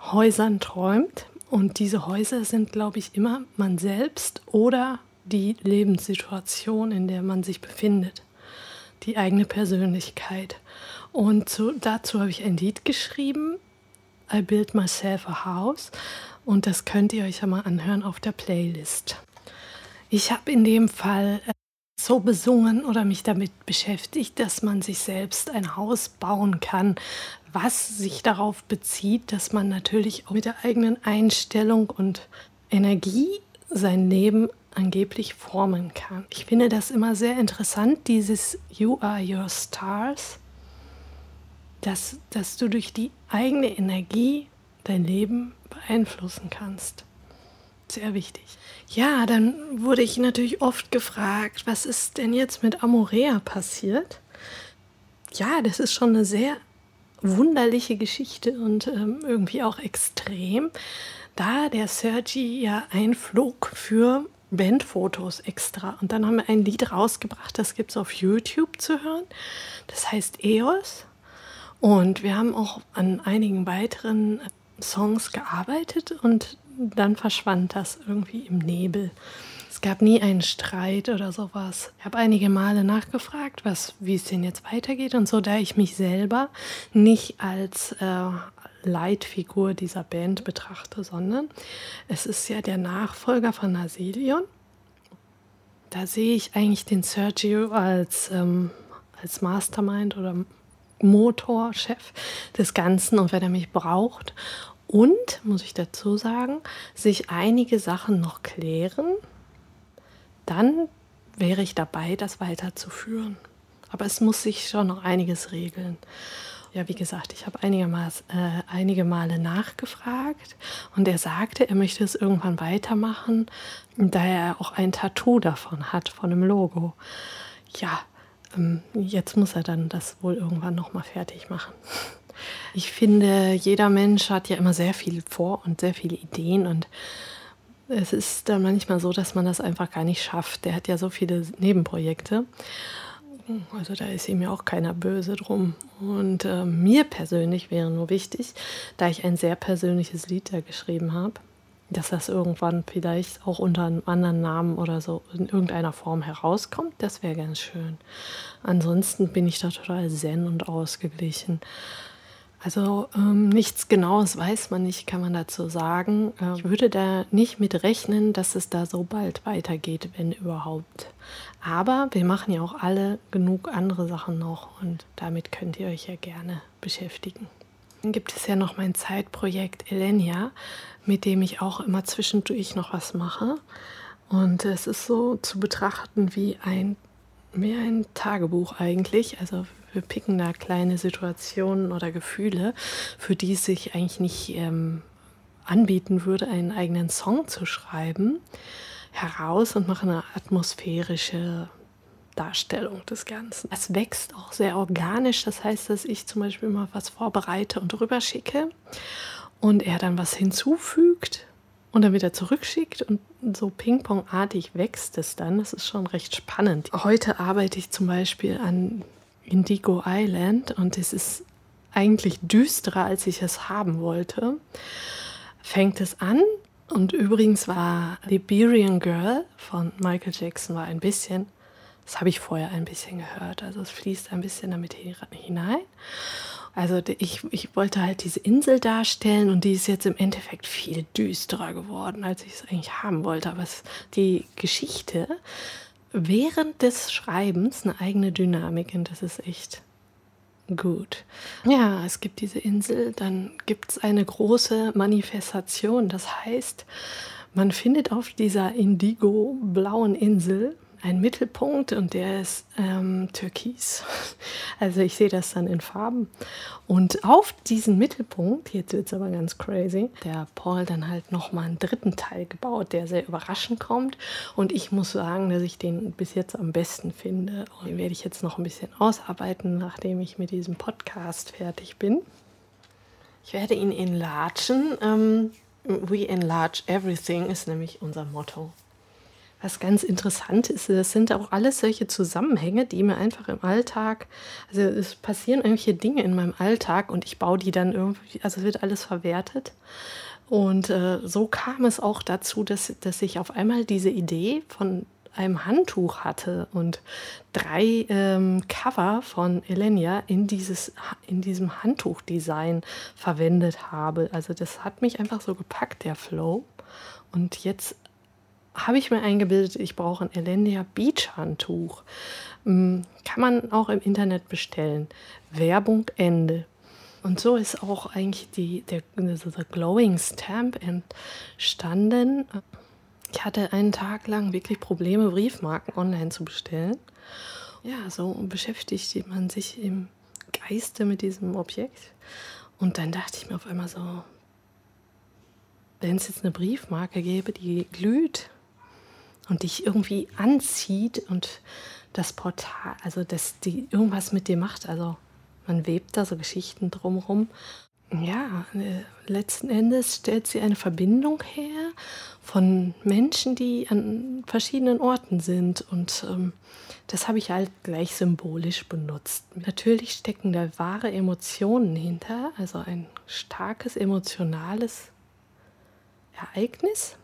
Häusern träumt. Und diese Häuser sind, glaube ich, immer man selbst oder die Lebenssituation, in der man sich befindet, die eigene Persönlichkeit. Und zu, dazu habe ich ein Lied geschrieben, I Build Myself a House, und das könnt ihr euch ja mal anhören auf der Playlist. Ich habe in dem Fall äh, so besungen oder mich damit beschäftigt, dass man sich selbst ein Haus bauen kann, was sich darauf bezieht, dass man natürlich auch mit der eigenen Einstellung und Energie sein Leben angeblich formen kann. Ich finde das immer sehr interessant, dieses You are your stars, dass, dass du durch die eigene Energie dein Leben beeinflussen kannst. Sehr wichtig. Ja, dann wurde ich natürlich oft gefragt, was ist denn jetzt mit Amorea passiert? Ja, das ist schon eine sehr wunderliche Geschichte und ähm, irgendwie auch extrem, da der Sergi ja einflog für Bandfotos extra. Und dann haben wir ein Lied rausgebracht, das gibt es auf YouTube zu hören. Das heißt EOS. Und wir haben auch an einigen weiteren Songs gearbeitet und dann verschwand das irgendwie im Nebel. Es gab nie einen Streit oder sowas. Ich habe einige Male nachgefragt, was, wie es denn jetzt weitergeht und so, da ich mich selber nicht als äh, Leitfigur dieser Band betrachte, sondern es ist ja der Nachfolger von Nasilion. Da sehe ich eigentlich den Sergio als, ähm, als Mastermind oder Motorchef des Ganzen und wenn er mich braucht. Und, muss ich dazu sagen, sich einige Sachen noch klären, dann wäre ich dabei, das weiterzuführen. Aber es muss sich schon noch einiges regeln ja, wie gesagt, ich habe äh, einige Male nachgefragt und er sagte, er möchte es irgendwann weitermachen, da er auch ein Tattoo davon hat, von dem Logo. Ja, ähm, jetzt muss er dann das wohl irgendwann nochmal fertig machen. Ich finde, jeder Mensch hat ja immer sehr viel vor und sehr viele Ideen und es ist dann manchmal so, dass man das einfach gar nicht schafft. Der hat ja so viele Nebenprojekte. Also da ist ihm ja auch keiner böse drum. Und äh, mir persönlich wäre nur wichtig, da ich ein sehr persönliches Lied da geschrieben habe, dass das irgendwann vielleicht auch unter einem anderen Namen oder so in irgendeiner Form herauskommt, das wäre ganz schön. Ansonsten bin ich da total zen und ausgeglichen. Also ähm, nichts Genaues weiß man nicht, kann man dazu sagen. Äh, ich würde da nicht mit rechnen, dass es da so bald weitergeht, wenn überhaupt. Aber wir machen ja auch alle genug andere Sachen noch und damit könnt ihr euch ja gerne beschäftigen. Dann gibt es ja noch mein Zeitprojekt Elenia, mit dem ich auch immer zwischendurch noch was mache. Und es ist so zu betrachten wie ein mehr ein Tagebuch eigentlich. Also wir picken da kleine Situationen oder Gefühle, für die es sich eigentlich nicht ähm, anbieten würde, einen eigenen Song zu schreiben, heraus und machen eine atmosphärische Darstellung des Ganzen. Es wächst auch sehr organisch, das heißt, dass ich zum Beispiel mal was vorbereite und rüberschicke und er dann was hinzufügt und dann wieder zurückschickt und so Ping-Pong-artig wächst es dann. Das ist schon recht spannend. Heute arbeite ich zum Beispiel an Indigo Island und es ist eigentlich düsterer, als ich es haben wollte. Fängt es an und übrigens war Liberian Girl von Michael Jackson war ein bisschen, das habe ich vorher ein bisschen gehört, also es fließt ein bisschen damit hinein. Also ich, ich wollte halt diese Insel darstellen und die ist jetzt im Endeffekt viel düsterer geworden, als ich es eigentlich haben wollte. Aber es, die Geschichte während des Schreibens eine eigene Dynamik und das ist echt gut. Ja, es gibt diese Insel, dann gibt es eine große Manifestation. Das heißt, man findet auf dieser indigo-blauen Insel einen Mittelpunkt und der ist ähm, türkis. <laughs> Also ich sehe das dann in Farben. Und auf diesen Mittelpunkt, jetzt wird es aber ganz crazy, der Paul dann halt nochmal einen dritten Teil gebaut, der sehr überraschend kommt. Und ich muss sagen, dass ich den bis jetzt am besten finde. Und den werde ich jetzt noch ein bisschen ausarbeiten, nachdem ich mit diesem Podcast fertig bin. Ich werde ihn enlargen. Ähm, We enlarge everything ist nämlich unser Motto. Was ganz interessant ist, das sind auch alles solche Zusammenhänge, die mir einfach im Alltag, also es passieren irgendwelche Dinge in meinem Alltag und ich baue die dann irgendwie, also es wird alles verwertet. Und äh, so kam es auch dazu, dass, dass ich auf einmal diese Idee von einem Handtuch hatte und drei ähm, Cover von Elenia in, dieses, in diesem Handtuchdesign verwendet habe. Also das hat mich einfach so gepackt, der Flow. Und jetzt habe ich mir eingebildet, ich brauche ein Elendia Beach Handtuch. Hm, kann man auch im Internet bestellen. Werbung Ende. Und so ist auch eigentlich die, der, der Glowing Stamp entstanden. Ich hatte einen Tag lang wirklich Probleme, Briefmarken online zu bestellen. Ja, so beschäftigte man sich im Geiste mit diesem Objekt. Und dann dachte ich mir auf einmal so, wenn es jetzt eine Briefmarke gäbe, die glüht, und dich irgendwie anzieht und das Portal, also dass die irgendwas mit dir macht. Also man webt da so Geschichten drumherum. Ja, äh, letzten Endes stellt sie eine Verbindung her von Menschen, die an verschiedenen Orten sind. Und ähm, das habe ich halt gleich symbolisch benutzt. Natürlich stecken da wahre Emotionen hinter, also ein starkes emotionales Ereignis.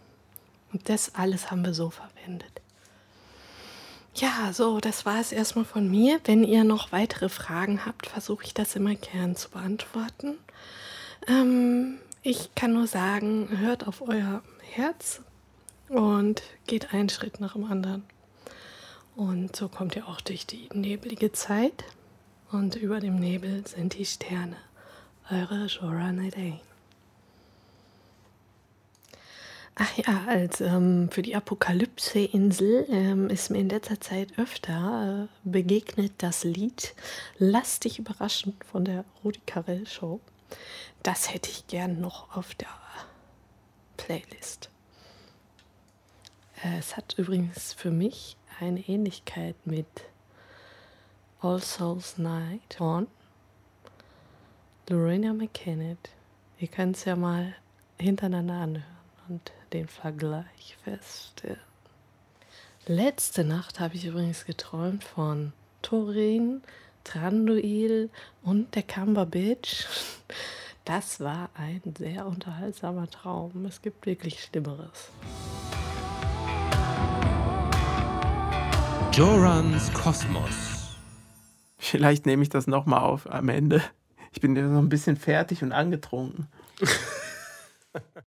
Und das alles haben wir so verwendet. Ja, so, das war es erstmal von mir. Wenn ihr noch weitere Fragen habt, versuche ich das immer gern zu beantworten. Ähm, ich kann nur sagen, hört auf euer Herz und geht einen Schritt nach dem anderen. Und so kommt ihr auch durch die nebelige Zeit. Und über dem Nebel sind die Sterne. Eure Jora Nadine. Ach ja, als ähm, für die Apokalypse-Insel ähm, ist mir in letzter Zeit öfter äh, begegnet das Lied Lass dich überraschen von der Rudi Carell Show. Das hätte ich gern noch auf der Playlist. Äh, es hat übrigens für mich eine Ähnlichkeit mit All Souls Night von Lorena McKennitt. Ihr könnt es ja mal hintereinander anhören und den Vergleich feststellen. Letzte Nacht habe ich übrigens geträumt von Torin, Tranduil und der Kamba Bitch. Das war ein sehr unterhaltsamer Traum. Es gibt wirklich Schlimmeres. Jorans Kosmos. Vielleicht nehme ich das nochmal auf am Ende. Ich bin ja so ein bisschen fertig und angetrunken. <laughs>